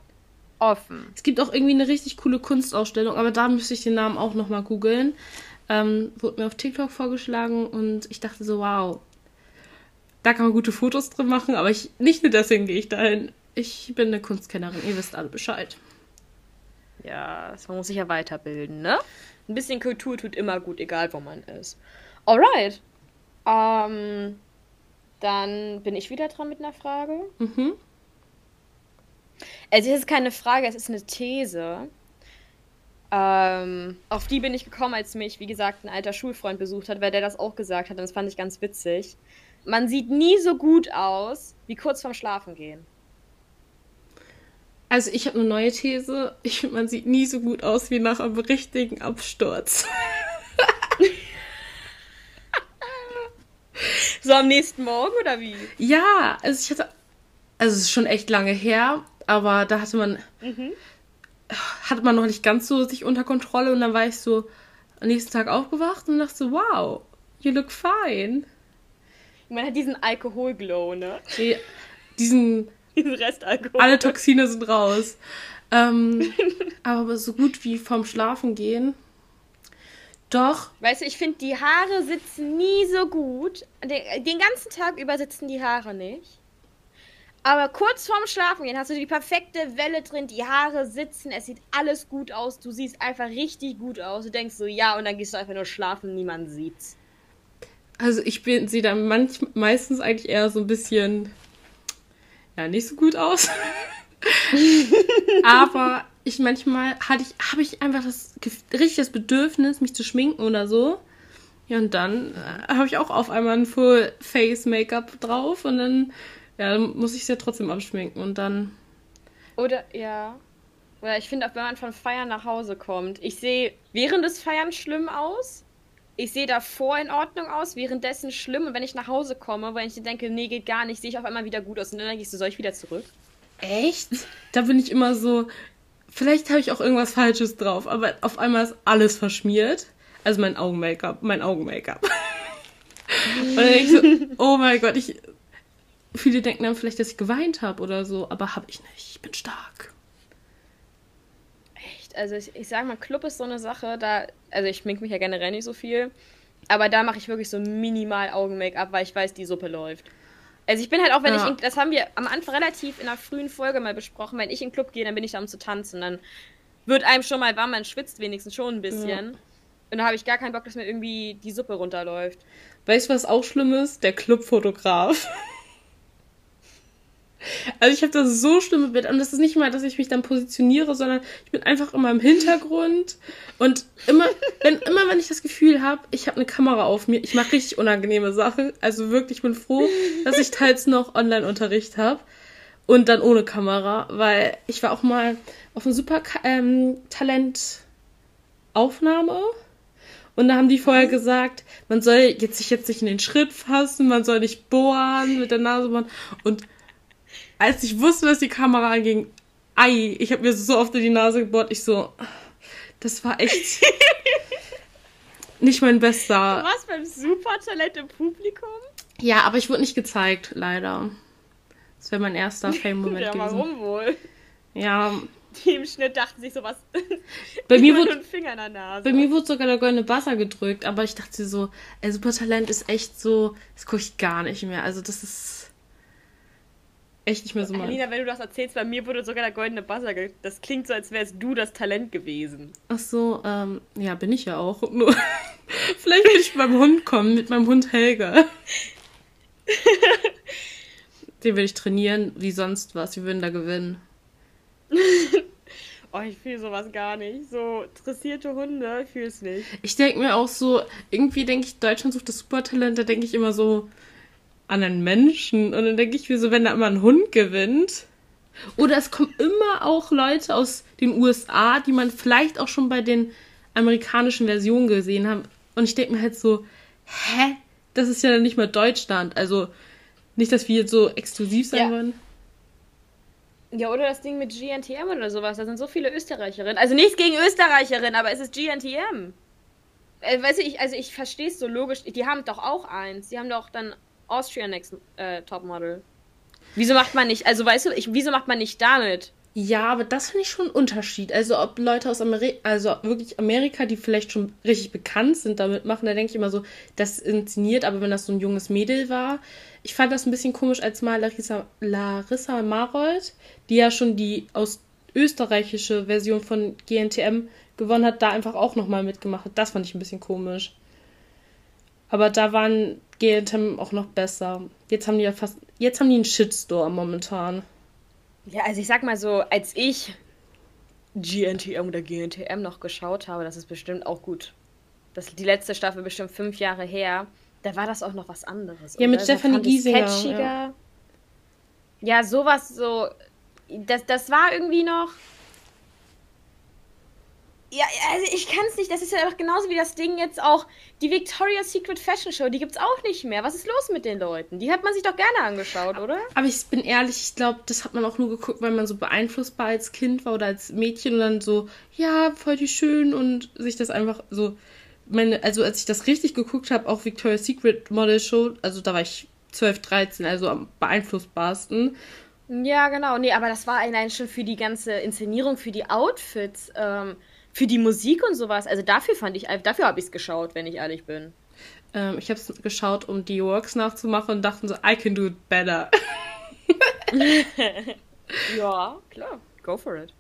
offen.
Es gibt auch irgendwie eine richtig coole Kunstausstellung, aber da müsste ich den Namen auch nochmal googeln. Ähm, wurde mir auf TikTok vorgeschlagen und ich dachte so, wow, da kann man gute Fotos drin machen, aber ich, nicht nur deswegen gehe ich dahin. Ich bin eine Kunstkennerin, ihr wisst alle Bescheid.
Ja, man muss sich ja weiterbilden, ne? Ein bisschen Kultur tut immer gut, egal wo man ist. Alright. Ähm, dann bin ich wieder dran mit einer Frage. Mhm. Es ist keine Frage, es ist eine These. Ähm, auf die bin ich gekommen, als mich, wie gesagt, ein alter Schulfreund besucht hat, weil der das auch gesagt hat und das fand ich ganz witzig. Man sieht nie so gut aus wie kurz vorm Schlafengehen.
Also ich habe eine neue These. Ich finde, man sieht nie so gut aus wie nach einem richtigen Absturz. *laughs*
so am nächsten Morgen oder wie?
Ja, also ich hatte, also es ist schon echt lange her, aber da hatte man, mhm. hatte man noch nicht ganz so sich unter Kontrolle und dann war ich so am nächsten Tag aufgewacht und dachte so, wow, you look fine.
Man hat diesen Alkoholglow, ne?
Die, diesen *laughs* diesen Restalkohol. Alle Toxine sind raus. Ähm, aber so gut wie vom Schlafen gehen. Doch.
Weißt du, ich finde, die Haare sitzen nie so gut. Den, den, ganzen Tag über sitzen die Haare nicht. Aber kurz vorm Schlafen gehen hast du die perfekte Welle drin, die Haare sitzen, es sieht alles gut aus, du siehst einfach richtig gut aus. Du denkst so, ja, und dann gehst du einfach nur schlafen, niemand sieht's.
Also ich bin sie dann manch, meistens eigentlich eher so ein bisschen ja nicht so gut aus. *laughs* Aber ich manchmal hatte ich, habe ich einfach das richtig das Bedürfnis, mich zu schminken oder so. Ja, und dann äh, habe ich auch auf einmal ein Full Face Make-up drauf und dann, ja, dann muss ich es ja trotzdem abschminken und dann.
Oder, ja. Oder ich finde auch, wenn man von Feiern nach Hause kommt, ich sehe während des Feiern schlimm aus ich sehe davor in Ordnung aus, währenddessen schlimm. Und wenn ich nach Hause komme, weil ich denke, nee, geht gar nicht, sehe ich auf einmal wieder gut aus. Und dann ich so, soll ich wieder zurück?
Echt? Da bin ich immer so, vielleicht habe ich auch irgendwas Falsches drauf, aber auf einmal ist alles verschmiert. Also mein Augen-Make-up, mein Augen-Make-up. Und dann denke ich so, oh mein Gott, ich. Viele denken dann vielleicht, dass ich geweint habe oder so, aber habe ich nicht. Ich bin stark.
Also ich, ich sage mal, Club ist so eine Sache, da, also ich schmink mich ja generell nicht so viel, aber da mache ich wirklich so minimal Augen-Make-up, weil ich weiß, die Suppe läuft. Also ich bin halt auch, wenn ja. ich, in, das haben wir am Anfang relativ in einer frühen Folge mal besprochen, wenn ich in den Club gehe, dann bin ich da um zu tanzen, dann wird einem schon mal warm, man schwitzt wenigstens schon ein bisschen. Ja. Und da habe ich gar keinen Bock, dass mir irgendwie die Suppe runterläuft.
Weißt du, was auch schlimm ist? Der Clubfotograf. Also ich habe das so schlimme Bild. Und das ist nicht mal, dass ich mich dann positioniere, sondern ich bin einfach immer im Hintergrund. Und immer, wenn, immer wenn ich das Gefühl habe, ich habe eine Kamera auf mir, ich mache richtig unangenehme Sachen. Also wirklich, ich bin froh, dass ich teils noch Online-Unterricht habe. Und dann ohne Kamera, weil ich war auch mal auf einem super ähm, Talent-Aufnahme. Und da haben die vorher gesagt, man soll jetzt sich jetzt nicht in den Schritt fassen, man soll nicht bohren mit der Nase bohren. Und als ich wusste, dass die Kamera anging, ei, ich habe mir so oft in die Nase gebohrt, ich so, das war echt nicht mein bester.
Du warst beim Supertalent im Publikum?
Ja, aber ich wurde nicht gezeigt, leider. Das wäre mein erster *laughs* Fame-Moment ja, gewesen. Warum wohl? Ja.
Die im Schnitt dachten sich sowas. *laughs*
Bei mir wurde Bei mir wurde sogar der goldene Buzzer gedrückt, aber ich dachte so, ey, Supertalent ist echt so, das gucke ich gar nicht mehr. Also das ist echt nicht mehr so
mal. Alina, wenn du das erzählst, bei mir wurde sogar der goldene Buzzer. Das klingt so, als wärst du das Talent gewesen.
Ach so, ähm, ja, bin ich ja auch. *laughs* Nur, vielleicht will ich beim Hund kommen, mit meinem Hund Helga. *laughs* Den will ich trainieren, wie sonst was. Wir würden da gewinnen. *laughs*
oh, ich fühle sowas gar nicht. So dressierte Hunde, ich fühle es nicht.
Ich denke mir auch so, irgendwie denke ich, Deutschland sucht das Supertalent, da denke ich immer so, an einen Menschen. Und dann denke ich mir so, wenn da immer ein Hund gewinnt. Oder es kommen immer auch Leute aus den USA, die man vielleicht auch schon bei den amerikanischen Versionen gesehen hat. Und ich denke mir halt so, hä? Das ist ja dann nicht mehr Deutschland. Also nicht, dass wir jetzt so exklusiv sein ja. wollen.
Ja, oder das Ding mit GNTM oder sowas. Da sind so viele Österreicherinnen. Also nichts gegen Österreicherinnen, aber es ist GNTM. Äh, weißt du, ich, also ich verstehe es so logisch. Die haben doch auch eins. Die haben doch dann Austria Next äh, Topmodel. Wieso macht man nicht, also weißt du, ich, wieso macht man nicht damit?
Ja, aber das finde ich schon ein Unterschied. Also ob Leute aus Amerika, also wirklich Amerika, die vielleicht schon richtig bekannt sind, damit machen, da denke ich immer so, das inszeniert, aber wenn das so ein junges Mädel war, ich fand das ein bisschen komisch, als mal Larissa, Larissa Marold, die ja schon die aus österreichische Version von GNTM gewonnen hat, da einfach auch nochmal mitgemacht hat. Das fand ich ein bisschen komisch. Aber da waren GNTM auch noch besser. Jetzt haben die ja fast, jetzt haben die einen Shitstorm momentan.
Ja, also ich sag mal so, als ich GNTM oder GNTM noch geschaut habe, das ist bestimmt auch gut. Das, die letzte Staffel bestimmt fünf Jahre her. Da war das auch noch was anderes.
Ja, mit Stephanie Giesinger.
Ja. ja, sowas so. Das, das war irgendwie noch. Ja, also ich kann es nicht. Das ist ja auch genauso wie das Ding jetzt auch. Die Victoria's Secret Fashion Show, die gibt es auch nicht mehr. Was ist los mit den Leuten? Die hat man sich doch gerne angeschaut, oder?
Aber ich bin ehrlich, ich glaube, das hat man auch nur geguckt, weil man so beeinflussbar als Kind war oder als Mädchen und dann so, ja, voll die schön und sich das einfach so. Meine, also als ich das richtig geguckt habe, auch Victoria's Secret Model Show, also da war ich 12, 13, also am beeinflussbarsten.
Ja, genau. Nee, aber das war allein schon für die ganze Inszenierung, für die Outfits. Ähm, für die Musik und sowas. Also dafür fand ich, dafür habe ich es geschaut, wenn ich ehrlich bin.
Ähm, ich habe es geschaut, um die Works nachzumachen und dachten so, I can do it better. *laughs*
ja, klar, go for it.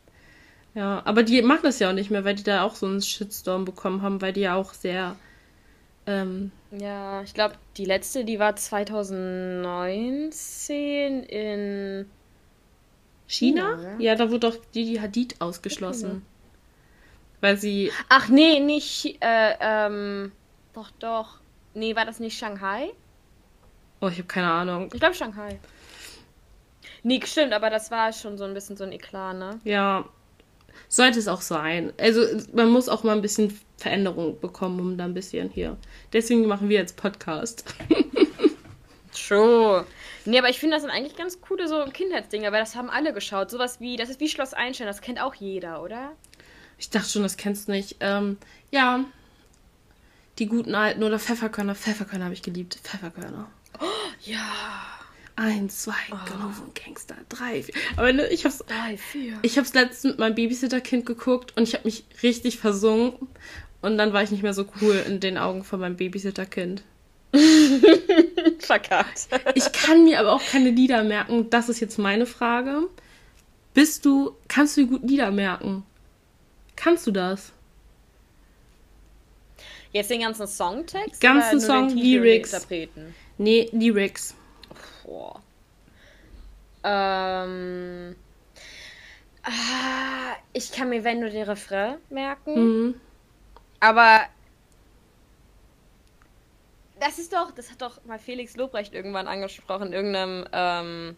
Ja, aber die machen das ja auch nicht mehr, weil die da auch so einen Shitstorm bekommen haben, weil die ja auch sehr. Ähm,
ja, ich glaube, die letzte, die war 2019 in
China. China ja? ja, da wurde doch Didi Hadid ausgeschlossen. Weil sie.
Ach nee, nicht. Äh, ähm. Doch, doch. Nee, war das nicht Shanghai?
Oh, ich habe keine Ahnung.
Ich glaube Shanghai. Nee, stimmt, aber das war schon so ein bisschen so ein Eklat, ne?
Ja. Sollte es auch sein. Also, man muss auch mal ein bisschen Veränderung bekommen, um da ein bisschen hier. Deswegen machen wir jetzt Podcast. *laughs*
True. Nee, aber ich finde, das sind eigentlich ganz coole so Kindheitsdinger, weil das haben alle geschaut. Sowas wie, das ist wie Schloss Einstein, das kennt auch jeder, oder?
Ich dachte schon, das kennst du nicht. Ähm, ja. Die guten alten oder Pfefferkörner. Pfefferkörner habe ich geliebt. Pfefferkörner.
Oh, *gasps* ja.
Eins, zwei, oh. Ganoven Gangster, drei, vier. Aber ne, ich hab's. Drei, vier. Ich hab's letztens mit meinem Babysitterkind geguckt und ich habe mich richtig versungen. Und dann war ich nicht mehr so cool in den Augen von meinem Babysitterkind. *laughs*
Verkackt.
ich kann mir aber auch keine Lieder merken. Das ist jetzt meine Frage. Bist du, kannst du gut Lieder merken? Kannst du das?
Jetzt den ganzen Songtext?
Ganzen Song, Lyrics. Interpreten? Nee, Lyrics.
Boah. Ähm. Ah, ich kann mir, wenn nur den Refrain merken. Mhm. Aber das ist doch, das hat doch mal Felix Lobrecht irgendwann angesprochen, in irgendeinem ähm,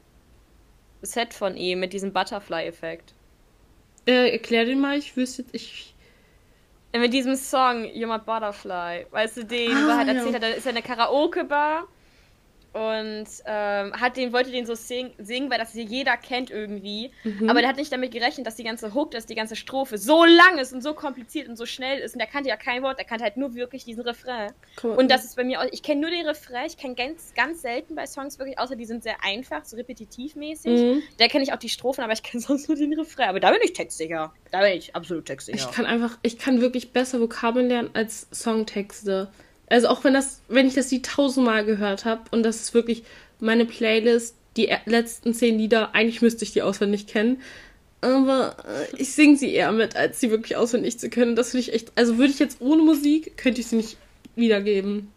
Set von ihm mit diesem Butterfly-Effekt.
Äh, erklär den mal, ich wüsste, ich.
Mit diesem Song, You're My Butterfly, weißt du, den, ah, wo er halt erzählt hat, da ist er eine Karaoke-Bar und ähm, hat den, wollte den so sing, singen, weil das hier jeder kennt irgendwie. Mhm. Aber der hat nicht damit gerechnet, dass die ganze Hook, dass die ganze Strophe so lang ist und so kompliziert und so schnell ist. Und der kannte ja kein Wort, der kannte halt nur wirklich diesen Refrain. Cool. Und das ist bei mir auch, ich kenne nur den Refrain, ich kenne ganz, ganz selten bei Songs wirklich, außer die sind sehr einfach, so repetitivmäßig. Mhm. Da kenne ich auch die Strophen, aber ich kenne *laughs* sonst nur den Refrain. Aber da bin ich textsicher. Da bin ich absolut textsicher.
Ich kann einfach, ich kann wirklich besser Vokabeln lernen als Songtexte. Also auch wenn das, wenn ich das Lied tausendmal gehört habe und das ist wirklich meine Playlist, die letzten zehn Lieder, eigentlich müsste ich die auswendig kennen. Aber äh, ich singe sie eher mit, als sie wirklich auswendig zu können. Das finde ich echt. Also würde ich jetzt ohne Musik, könnte ich sie nicht wiedergeben.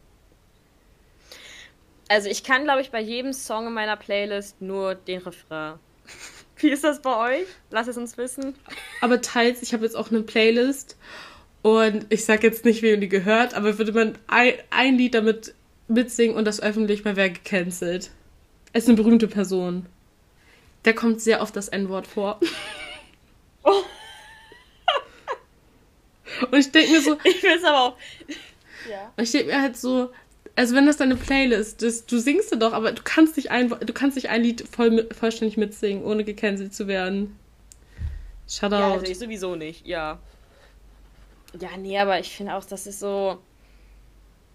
Also ich kann, glaube ich, bei jedem Song in meiner Playlist nur den Refrain. *laughs* Wie ist das bei euch? Lass es uns wissen.
Aber teils, ich habe jetzt auch eine Playlist und ich sag jetzt nicht, wem die gehört, aber würde man ein, ein Lied damit mitsingen und das öffentlich mal wäre gecancelt. Es ist eine berühmte Person. Der kommt sehr oft das N-Wort vor. Oh. *laughs* und ich denke mir so.
Ich will es aber auch.
Ja. Und ich denke mir halt so, also wenn das deine Playlist ist, du singst du doch, aber du kannst nicht ein, du kannst nicht ein Lied voll, vollständig mitsingen, ohne gecancelt zu werden.
Shoutout. Ja, also ich sowieso nicht, ja. Ja, nee, aber ich finde auch, das ist so.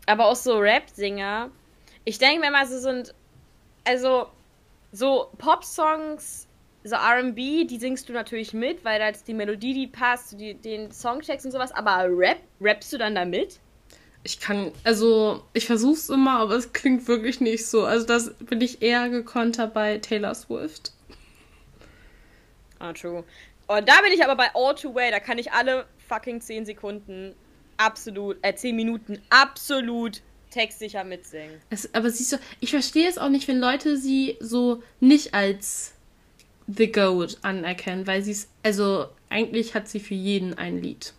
Aber auch so Rap-Singer. Ich denke mir mal, so sind. Also, so Pop-Songs so RB, die singst du natürlich mit, weil da jetzt die Melodie, die passt, die, den Songtext und sowas, aber Rap, rappst du dann da mit?
Ich kann, also ich versuch's immer, aber es klingt wirklich nicht so. Also das bin ich eher gekonter bei Taylor Swift.
Ah, true. Und da bin ich aber bei All Too Way, da kann ich alle fucking 10 Sekunden absolut, äh, 10 Minuten absolut textsicher mitsingen.
Es, aber siehst du, ich verstehe es auch nicht, wenn Leute sie so nicht als The Goat anerkennen, weil sie es, also eigentlich hat sie für jeden ein Lied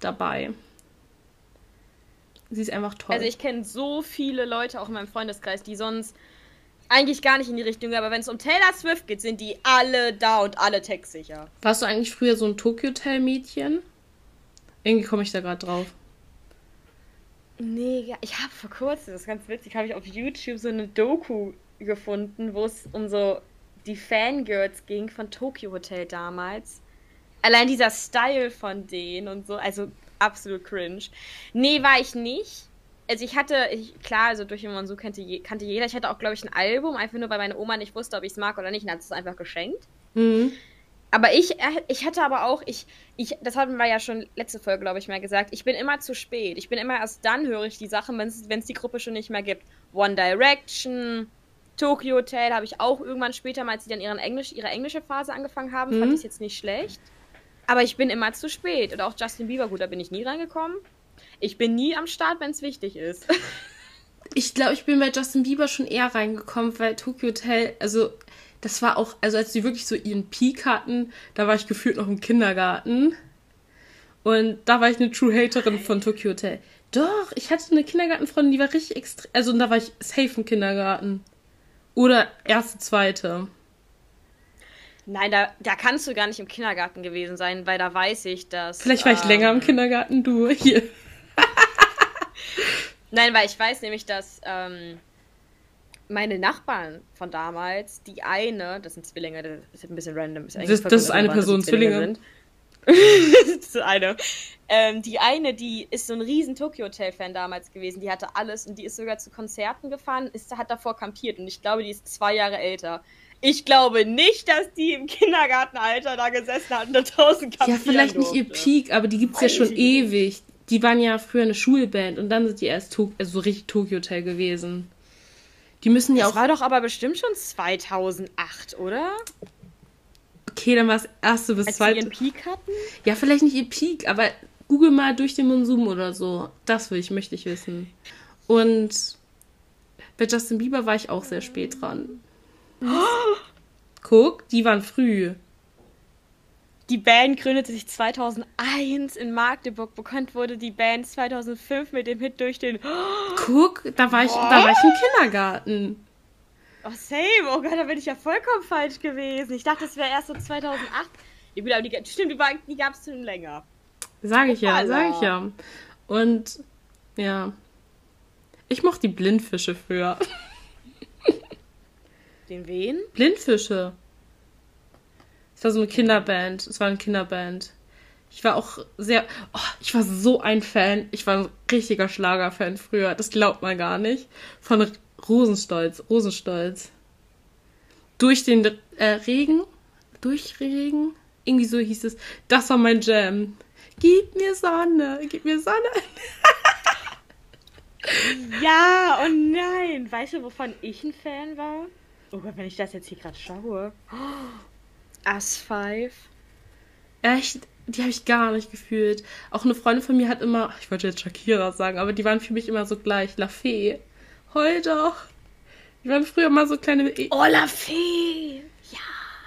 dabei. Sie ist einfach toll.
Also ich kenne so viele Leute auch in meinem Freundeskreis, die sonst eigentlich gar nicht in die Richtung gehen, aber wenn es um Taylor Swift geht, sind die alle da und alle textsicher.
Warst du eigentlich früher so ein Tokyo Hotel Mädchen? Irgendwie komme ich da gerade drauf.
Nee, ja, ich habe vor kurzem, das ist ganz witzig, habe ich auf YouTube so eine Doku gefunden, wo es um so die Fangirls ging von Tokyo Hotel damals. Allein dieser Style von denen und so, also absolut cringe. Nee, war ich nicht. Also ich hatte, ich, klar, also durch und so kannte, kannte jeder. Ich hatte auch, glaube ich, ein Album, einfach nur, weil meine Oma nicht wusste, ob ich es mag oder nicht, und hat es einfach geschenkt.
Mhm.
Aber ich, äh, ich hatte aber auch, ich, ich, das hatten wir ja schon letzte Folge, glaube ich, mal gesagt, ich bin immer zu spät. Ich bin immer erst dann höre ich die Sachen, wenn es die Gruppe schon nicht mehr gibt. One Direction, Tokyo Hotel habe ich auch irgendwann später, mal als sie dann ihren Englisch, ihre englische Phase angefangen haben, mhm. fand ich es jetzt nicht schlecht. Aber ich bin immer zu spät. Und auch Justin Bieber, gut, da bin ich nie reingekommen. Ich bin nie am Start, wenn es wichtig ist. *laughs*
ich glaube, ich bin bei Justin Bieber schon eher reingekommen, weil Tokyo Hotel, also das war auch, also als die wirklich so ihren Peak hatten, da war ich gefühlt noch im Kindergarten. Und da war ich eine True Haterin von Tokyo Hotel. Doch, ich hatte eine Kindergartenfreundin, die war richtig extrem. Also da war ich safe im Kindergarten. Oder erste, zweite.
Nein, da, da kannst du gar nicht im Kindergarten gewesen sein, weil da weiß ich, dass.
Vielleicht war ich ähm, länger im Kindergarten, du hier. *laughs*
Nein, weil ich weiß nämlich, dass ähm, meine Nachbarn von damals, die eine, das sind Zwillinge, das ist ein bisschen random.
Ist das, das ist eine Person, Zwillinge. Zwillinge. *laughs*
das ist eine. Ähm, die eine, die ist so ein riesen Tokyo Hotel-Fan damals gewesen. Die hatte alles und die ist sogar zu Konzerten gefahren, ist, hat davor kampiert und ich glaube, die ist zwei Jahre älter. Ich glaube nicht, dass die im Kindergartenalter da gesessen hat und da draußen
Ja, vielleicht durfte. nicht ihr Peak, aber die gibt es ja schon ewig. Die waren ja früher eine Schulband und dann sind die erst to also so richtig Tokyo Hotel gewesen. Die müssen ja
das
auch.
Das war doch aber bestimmt schon 2008, oder?
Okay, dann war es erste bis
Als
zweite.
ihren Peak hatten?
Ja, vielleicht nicht ihr Peak, aber google mal durch den Monsum oder so. Das will ich, möchte ich wissen. Und bei Justin Bieber war ich auch sehr spät dran. Oh. Guck, die waren früh.
Die Band gründete sich 2001 in Magdeburg. Bekannt wurde die Band 2005 mit dem Hit durch den. *gasps*
Guck, da war ich, da war ich im Kindergarten.
Oh, same. Oh Gott, da bin ich ja vollkommen falsch gewesen. Ich dachte, das wäre erst so 2008. Ja, gut, aber die, stimmt, die, die gab es schon länger.
Sag ich ja, sag ich ja. Und ja. Ich mochte die Blindfische früher. *laughs*
Den wen?
Blindfische. Es war so eine Kinderband. Es war eine Kinderband. Ich war auch sehr. Oh, ich war so ein Fan. Ich war ein richtiger Schlagerfan früher. Das glaubt man gar nicht. Von Rosenstolz. Rosenstolz. Durch den äh, Regen. Durch Regen. Irgendwie so hieß es. Das war mein Jam. Gib mir Sonne. Gib mir Sonne. *laughs*
ja, oh nein. Weißt du, wovon ich ein Fan war? Oh Gott, wenn ich das jetzt hier gerade schaue. Oh, As 5.
Echt? Die habe ich gar nicht gefühlt. Auch eine Freundin von mir hat immer, ich wollte jetzt Shakira sagen, aber die waren für mich immer so gleich. La Fee. Heul doch. Die waren früher mal so kleine.
E- oh, La Fee. Ja.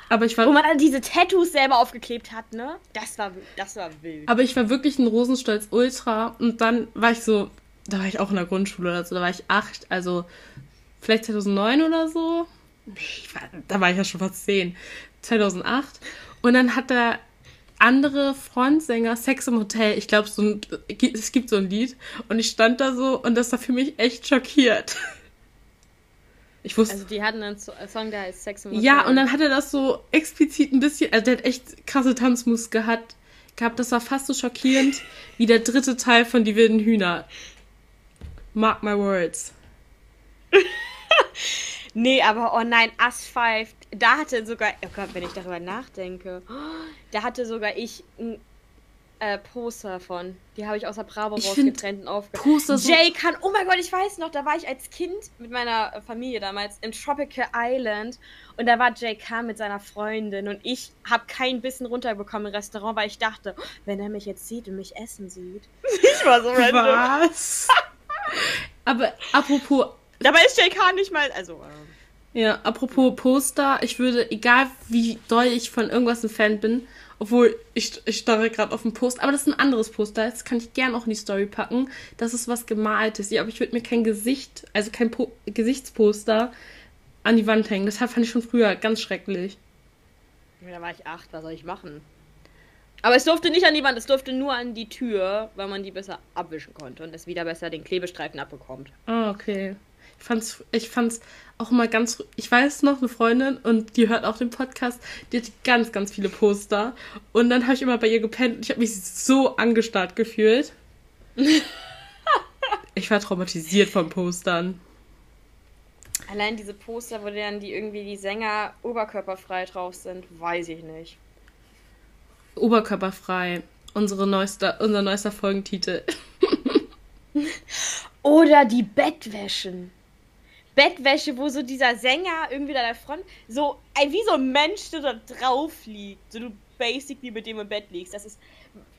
Aber ich war.
Wo man dann diese Tattoos selber aufgeklebt hat, ne? Das war, das war wild.
Aber ich war wirklich ein Rosenstolz Ultra und dann war ich so, da war ich auch in der Grundschule oder so, da war ich acht, also vielleicht 2009 oder so nee, war, da war ich ja schon fast zehn, 2008. Und dann hat der andere Frontsänger Sex im Hotel, ich glaube, so es gibt so ein Lied und ich stand da so und das war für mich echt schockiert.
Ich wusste. Also die hatten einen Song, der heißt Sex im Hotel.
Ja, und dann hat er das so explizit ein bisschen, also der hat echt krasse Tanzmus gehabt. gehabt. Das war fast so schockierend wie der dritte Teil von Die wilden Hühner. Mark my words. *laughs*
Nee, aber oh nein, As 5, da hatte sogar, oh Gott, wenn ich darüber nachdenke, da hatte sogar ich ein äh, Poster von. Die habe ich aus der Bravo
Ich
rausgetrennt und
so-
Jay kann, oh mein Gott, ich weiß noch, da war ich als Kind mit meiner Familie damals in Tropical Island und da war Jay Khan mit seiner Freundin und ich habe kein Bissen runterbekommen im Restaurant, weil ich dachte, wenn er mich jetzt sieht und mich essen sieht. *laughs* Ich war so random.
Was? Aber apropos,
Dabei ist Jay Khan nicht mal, also. ähm,
ja, apropos Poster, ich würde, egal wie doll ich von irgendwas ein Fan bin, obwohl ich, ich starre gerade auf ein Poster, aber das ist ein anderes Poster, das kann ich gern auch in die Story packen. Das ist was gemaltes, ja, aber ich würde mir kein Gesicht, also kein po Gesichtsposter an die Wand hängen. Deshalb fand ich schon früher ganz schrecklich.
Da war ich acht, was soll ich machen? Aber es durfte nicht an die Wand, es durfte nur an die Tür, weil man die besser abwischen konnte und es wieder besser den Klebestreifen abbekommt.
Ah, okay. Ich fand's, ich fand's auch immer ganz. Ich weiß noch, eine Freundin und die hört auch den Podcast, die hat ganz, ganz viele Poster. Und dann habe ich immer bei ihr gepennt und ich habe mich so angestarrt gefühlt. *laughs* ich war traumatisiert von Postern.
Allein diese Poster, wo dann die irgendwie die Sänger oberkörperfrei drauf sind, weiß ich nicht.
Oberkörperfrei. Unsere neueste, unser neuester Folgentitel. *laughs*
Oder die Bettwäschen. Bettwäsche, wo so dieser Sänger irgendwie da der Front, so wie so ein Mensch, der da drauf liegt. So du basically mit dem im Bett liegst. Das ist.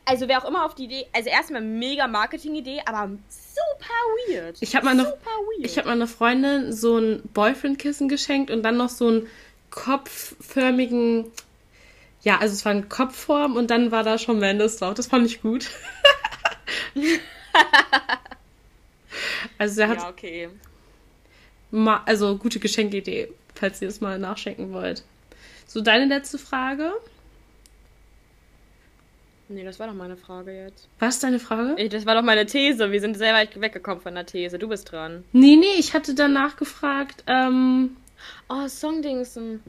Also wer auch immer auf die Idee. Also erstmal mega Marketing-Idee, aber super weird.
Ich habe meiner, hab meiner Freundin so ein Boyfriend-Kissen geschenkt und dann noch so einen kopfförmigen. Ja, also es war eine Kopfform und dann war da schon Mendes drauf. Das fand ich gut. *laughs* also er hat
ja, okay.
Also gute Geschenkidee, falls ihr es mal nachschenken wollt. So, deine letzte Frage.
Nee, das war doch meine Frage jetzt.
Was ist deine Frage?
Ey, Das war doch meine These. Wir sind sehr weit weggekommen von der These. Du bist dran.
Nee, nee, ich hatte danach gefragt, ähm,
Oh, Songdingsen.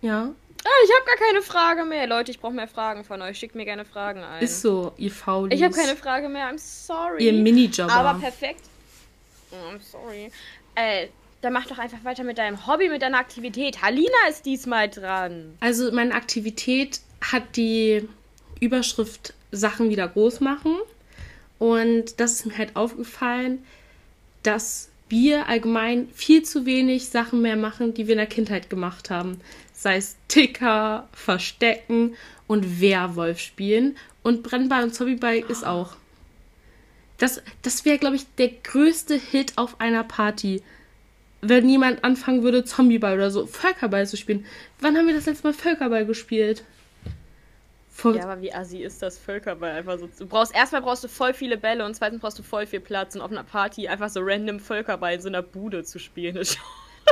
ja,
Ah, ich habe gar keine Frage mehr. Leute, ich brauche mehr Fragen von euch. Schickt mir gerne Fragen ein.
ist so, ihr Faulis.
ich habe keine Frage mehr. I'm sorry.
Ihr Minijobber.
Aber perfekt. Oh, I'm sorry. Äh, dann mach doch einfach weiter mit deinem Hobby, mit deiner Aktivität. Halina ist diesmal dran.
Also meine Aktivität hat die Überschrift Sachen wieder groß machen. Und das ist mir halt aufgefallen, dass wir allgemein viel zu wenig Sachen mehr machen, die wir in der Kindheit gemacht haben. Sei es Ticker, Verstecken und Werwolf spielen. Und Brennball und Zombie-Ball ist auch. Das, das wäre, glaube ich, der größte Hit auf einer Party. Wenn jemand anfangen würde, Zombieball oder so, Völkerball zu spielen. Wann haben wir das letzte Mal Völkerball gespielt? Vor
Ja, aber wie assi ist das Völkerball einfach so? Du brauchst erstmal brauchst du voll viele Bälle und zweitens brauchst du voll viel Platz und auf einer Party einfach so random Völkerball in so einer Bude zu spielen.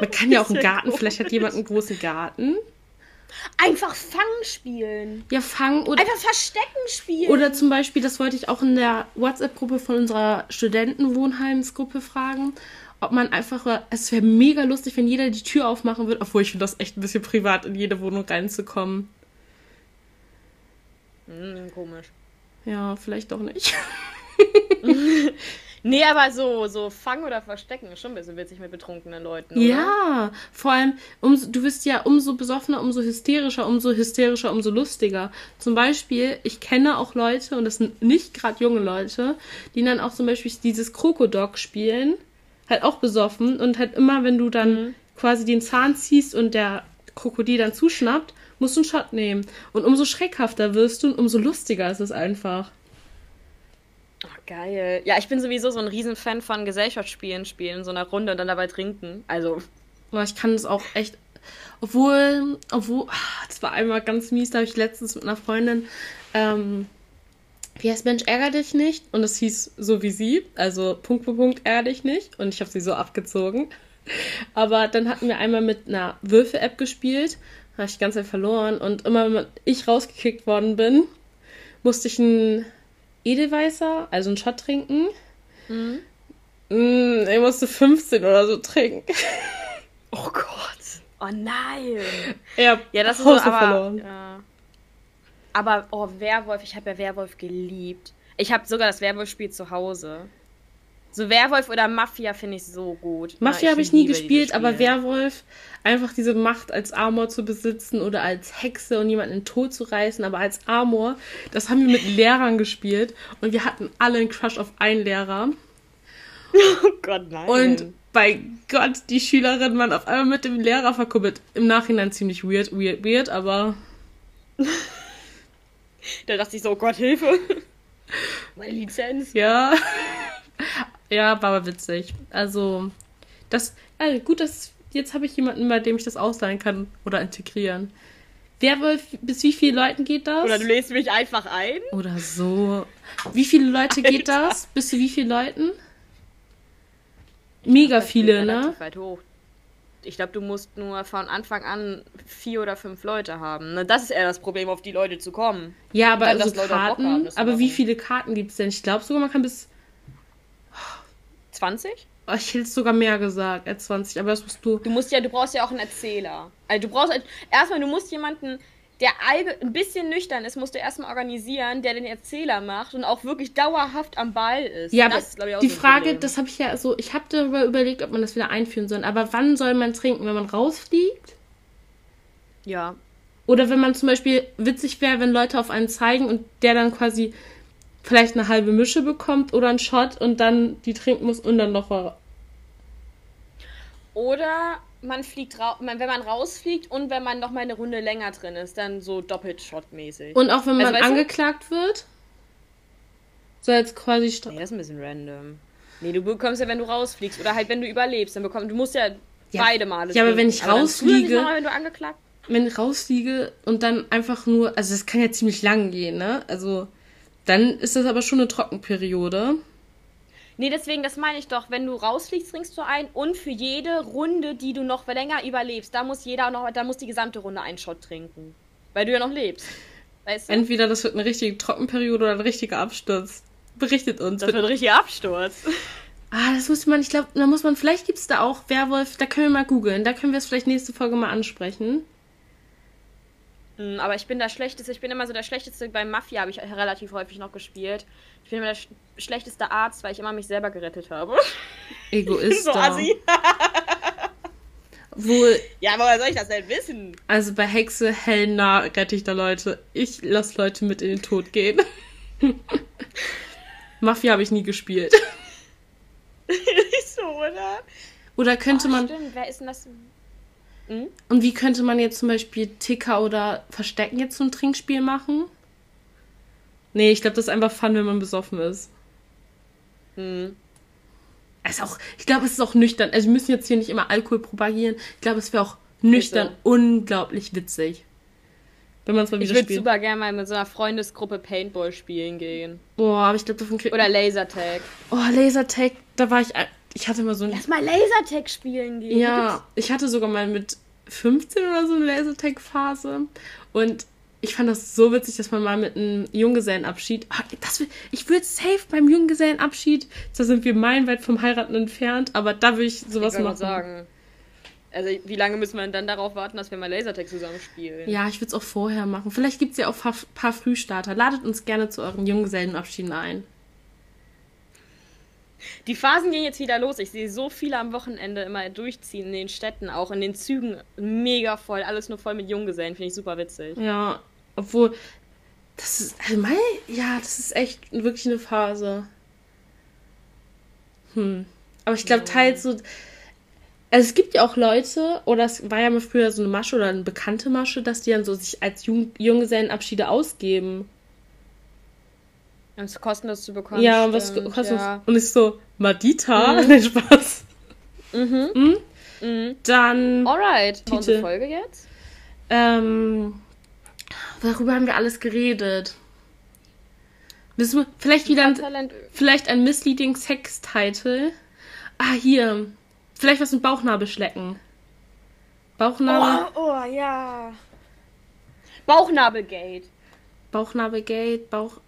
Man kann ja auch einen Garten, vielleicht hat jemand einen großen Garten.
Einfach Fangen spielen.
Ja, fangen oder,
Einfach Verstecken spielen.
oder zum Beispiel, das wollte ich auch in der WhatsApp-Gruppe von unserer Studentenwohnheimsgruppe fragen, ob man einfach, es wäre mega lustig, wenn jeder die Tür aufmachen würde, obwohl ich finde das echt ein bisschen privat, in jede Wohnung reinzukommen.
Hm, komisch.
Ja, vielleicht doch nicht. *laughs* *laughs*
Nee, aber so, so Fangen oder Verstecken ist schon ein bisschen witzig mit betrunkenen Leuten. Oder?
Ja, vor allem, umso, du wirst ja umso besoffener, umso hysterischer, umso hysterischer, umso lustiger. Zum Beispiel, ich kenne auch Leute, und das sind nicht gerade junge Leute, die dann auch zum Beispiel dieses Krokodok spielen, halt auch besoffen und halt immer, wenn du dann quasi den Zahn ziehst und der Krokodil dann zuschnappt, musst du einen Shot nehmen. Und umso schreckhafter wirst du und umso lustiger ist es einfach.
Geil. Ja, ich bin sowieso so ein Riesenfan von Gesellschaftsspielen spielen, so einer Runde und dann dabei trinken. Also,
ich kann das auch echt. Obwohl, obwohl, ah, das war einmal ganz mies, da habe ich letztens mit einer Freundin, ähm, wie heißt Mensch, ärger dich nicht? Und es hieß so wie sie, also Punkt für Punkt, ärger dich nicht. Und ich habe sie so abgezogen. Aber dann hatten wir einmal mit einer Würfel-App gespielt, da habe ich die ganze Zeit verloren. Und immer wenn ich rausgekickt worden bin, musste ich einen Edelweißer, also einen Shot trinken.
Mhm.
Mm, ich musste 15 oder so trinken. *laughs*
oh Gott. Oh nein.
Ja,
Ja, das ist so, aber,
verloren.
Ja. Aber, oh, Werwolf, ich habe ja Werwolf geliebt. Ich habe sogar das Werwolf-Spiel zu Hause. So Werwolf oder Mafia finde ich so gut.
Mafia habe ich nie gespielt, aber. Werwolf, einfach diese Macht als Amor zu besitzen oder als Hexe und jemanden in den Tod zu reißen, aber als Amor, das haben wir mit Lehrern gespielt und wir hatten alle einen Crush auf einen Lehrer. *laughs*
Oh Gott, nein.
Und bei Gott, die Schülerinnen waren auf einmal mit dem Lehrer verkuppelt. Im Nachhinein ziemlich weird, weird, weird, aber *laughs*
da dachte ich so, oh Gott, Hilfe. *laughs* Meine Lizenz.
ja. Ja, war aber witzig. Also, das, äh, gut, dass jetzt habe ich jemanden, bei dem ich das ausleihen kann oder integrieren. Werwolf, bis wie viele Leuten geht das?
Oder du lädst mich einfach ein.
Oder so. Wie viele Leute geht
Alter.
das? Bis zu wie viele Leuten? Mega
Das geht
viele, ne?
Weit hoch. Ich glaube, du musst nur von Anfang an vier oder fünf Leute haben. Das ist eher das Problem, auf die Leute zu kommen.
Ja, aber
Dann,
also Karten.
haben,
aber wie viele Karten gibt es denn? Ich glaube sogar, man kann bis.
20?
Oh, ich hätte sogar mehr gesagt als 20, aber das musst du.
Du musst ja, du brauchst ja auch einen Erzähler. Also du brauchst halt- erstmal, du musst jemanden, der ein bisschen nüchtern ist, musst du erstmal organisieren, der den Erzähler macht und auch wirklich dauerhaft am Ball ist.
Ja, aber
das ist, glaub ich, auch
die Frage,
Problem.
das habe ich ja so, ich habe darüber überlegt, ob man das wieder einführen soll. Aber wann soll man trinken? Wenn man rausfliegt?
Ja.
Oder wenn man zum Beispiel witzig wäre, wenn Leute auf einen zeigen und der dann quasi vielleicht eine halbe Mische bekommt oder einen Shot und dann die trinken muss und dann noch mal-
Oder man fliegt raus, wenn man rausfliegt und wenn man noch mal eine Runde länger drin ist, dann so doppelt shotmäßig.
Und auch wenn man
Also, weißt du-
angeklagt wird, soll jetzt quasi Stra
Nee, das ist ein bisschen random. Nee, du bekommst ja, wenn du rausfliegst oder halt wenn du überlebst, dann bekommst du musst ja,
Ja.
beide Male.
Ja, aber wenn ich
zusätzlich
rausfliege-
mal, wenn du angeklagt
wenn ich rausfliege und dann einfach nur, also das kann ja ziemlich lang gehen, ne? Also dann ist das aber schon eine Trockenperiode.
Nee, deswegen, das meine ich doch. Wenn du rausfliegst, trinkst du ein und für jede Runde, die du noch länger überlebst, da muss jeder noch, da muss die gesamte Runde einen Shot trinken. Weil du ja noch lebst. Weißt du?
Entweder das wird eine richtige Trockenperiode oder ein richtiger Absturz. Berichtet uns.
das wird ein richtiger Absturz.
Ah, das muss man, ich glaube, da muss man, vielleicht gibt es da auch Werwolf, da können wir mal googeln. Da können wir es vielleicht nächste Folge mal ansprechen.
Hm, Aber ich bin der Schlechteste, ich bin immer so der Schlechteste. Bei Mafia habe ich relativ häufig noch gespielt. Ich bin immer der sch schlechteste Arzt, weil ich immer mich selber gerettet habe. *laughs*
Egoist.
so assi. *laughs*
Wohl,
Ja, aber woher soll ich das denn wissen?
also bei Hexe hellnah rette ich da Leute. Ich lasse Leute mit in den Tod gehen. *laughs* Mafia habe ich nie gespielt.
Nicht so, oder?
Oder könnte
Oh,
man.
Stimmt, wer ist denn das? Hm?
Und wie könnte man jetzt zum Beispiel Ticker oder Verstecken jetzt so ein Trinkspiel machen? Nee, ich glaube, das ist einfach Fun, wenn man besoffen ist.
Hm.
Es ist auch, ich glaube, es ist auch nüchtern. Also wir müssen jetzt hier nicht immer Alkohol propagieren. Ich glaube, es wäre auch nüchtern
so.
unglaublich witzig. Wenn man es mal
Ich
wieder
würde
spielt.
super gerne mal mit so einer Freundesgruppe Paintball spielen gehen.
Boah, aber ich glaube, davon kriegt
Oder Lasertag.
Oh, Lasertag, da war ich. Ich hatte mal so ein.
Lass mal Lasertag spielen gehen.
Ja, ich hatte sogar mal mit 15 oder so eine Lasertag-Phase. Und ich fand das so witzig, dass man mal mit einem Junggesellenabschied. Ah, Das, will- ich würde safe beim Junggesellenabschied. Da sind wir meilenweit vom Heiraten entfernt, aber da würde ich sowas
ich
machen.
sagen. Also, wie lange müssen wir dann darauf warten, dass wir mal Lasertag zusammen spielen?
Ja, ich würde es auch vorher machen. Vielleicht gibt es ja auch ein paar, paar Frühstarter. Ladet uns gerne zu euren Junggesellenabschieden ein.
Die Phasen gehen jetzt wieder los. Ich sehe so viele am Wochenende immer durchziehen in den Städten, auch in den Zügen. Mega voll. Alles nur voll mit Junggesellen. Finde ich super witzig.
Ja, obwohl, das ist, also mein, ja, das ist echt wirklich eine Phase. Hm. Aber ich glaube, teils so, also es gibt ja auch Leute, oder es war ja mal früher so eine Masche oder eine bekannte Masche, dass die dann so sich als Jung Junggesellenabschiede ausgeben.
Um es kostenlos zu bekommen.
ja, und was
stimmt,
kostet
ja.
Und ich so, Madita? *laughs* Nein, Spaß.
Mhm.
Hm?
Mhm.
Dann,
Alright. War unsere
Titel.
Folge jetzt?
ähm, worüber haben wir alles geredet? Müssen wir, vielleicht wieder ein. Vielleicht ein misleading Sex-Title. Ah, hier. Vielleicht was mit Bauchnabelschlecken. Bauchnabel.
Oh, oh, ja. Bauchnabelgate.
Bauchnabelgate, Bauch.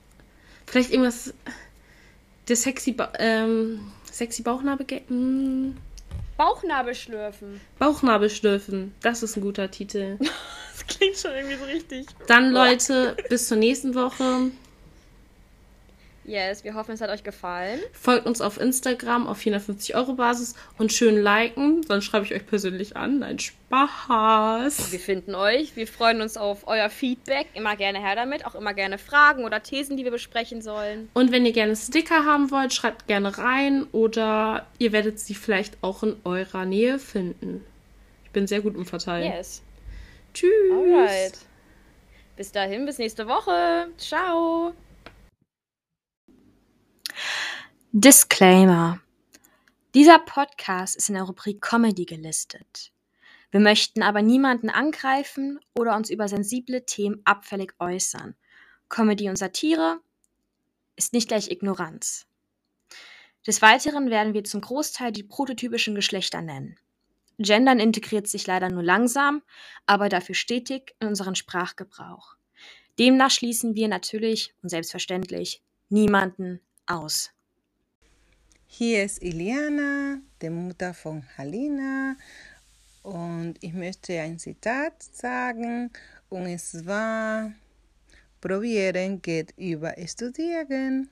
Vielleicht irgendwas. Der sexy, ba ähm, sexy Bauchnabelgate. Hm.
Bauchnabelschlürfen.
Bauchnabelschlürfen. Das ist ein guter Titel. *laughs*
Das klingt schon irgendwie so richtig.
Dann, Leute, bis zur nächsten Woche.
Yes, wir hoffen, es hat euch gefallen.
Folgt uns auf Instagram auf 450 Euro Basis und schön liken, sonst schreibe ich euch persönlich an. Nein, Spaß.
Wir finden euch. Wir freuen uns auf euer Feedback. Immer gerne her damit. Auch immer gerne Fragen oder Thesen, die wir besprechen sollen.
Und wenn ihr gerne Sticker haben wollt, schreibt gerne rein oder ihr werdet sie vielleicht auch in eurer Nähe finden. Ich bin sehr gut im Verteilen.
Yes.
Tschüss.
Alright. Bis dahin, bis nächste Woche. Ciao. Disclaimer. Dieser Podcast ist in der Rubrik Comedy gelistet. Wir möchten aber niemanden angreifen oder uns über sensible Themen abfällig äußern. Comedy und Satire ist nicht gleich Ignoranz. Des Weiteren werden wir zum Großteil die prototypischen Geschlechter nennen. Gendern integriert sich leider nur langsam, aber dafür stetig in unseren Sprachgebrauch. Demnach schließen wir natürlich und selbstverständlich niemanden aus.
Hier ist Iliana, die Mutter von Halina. Und ich möchte ein Zitat sagen. Und es war, probieren geht über studieren.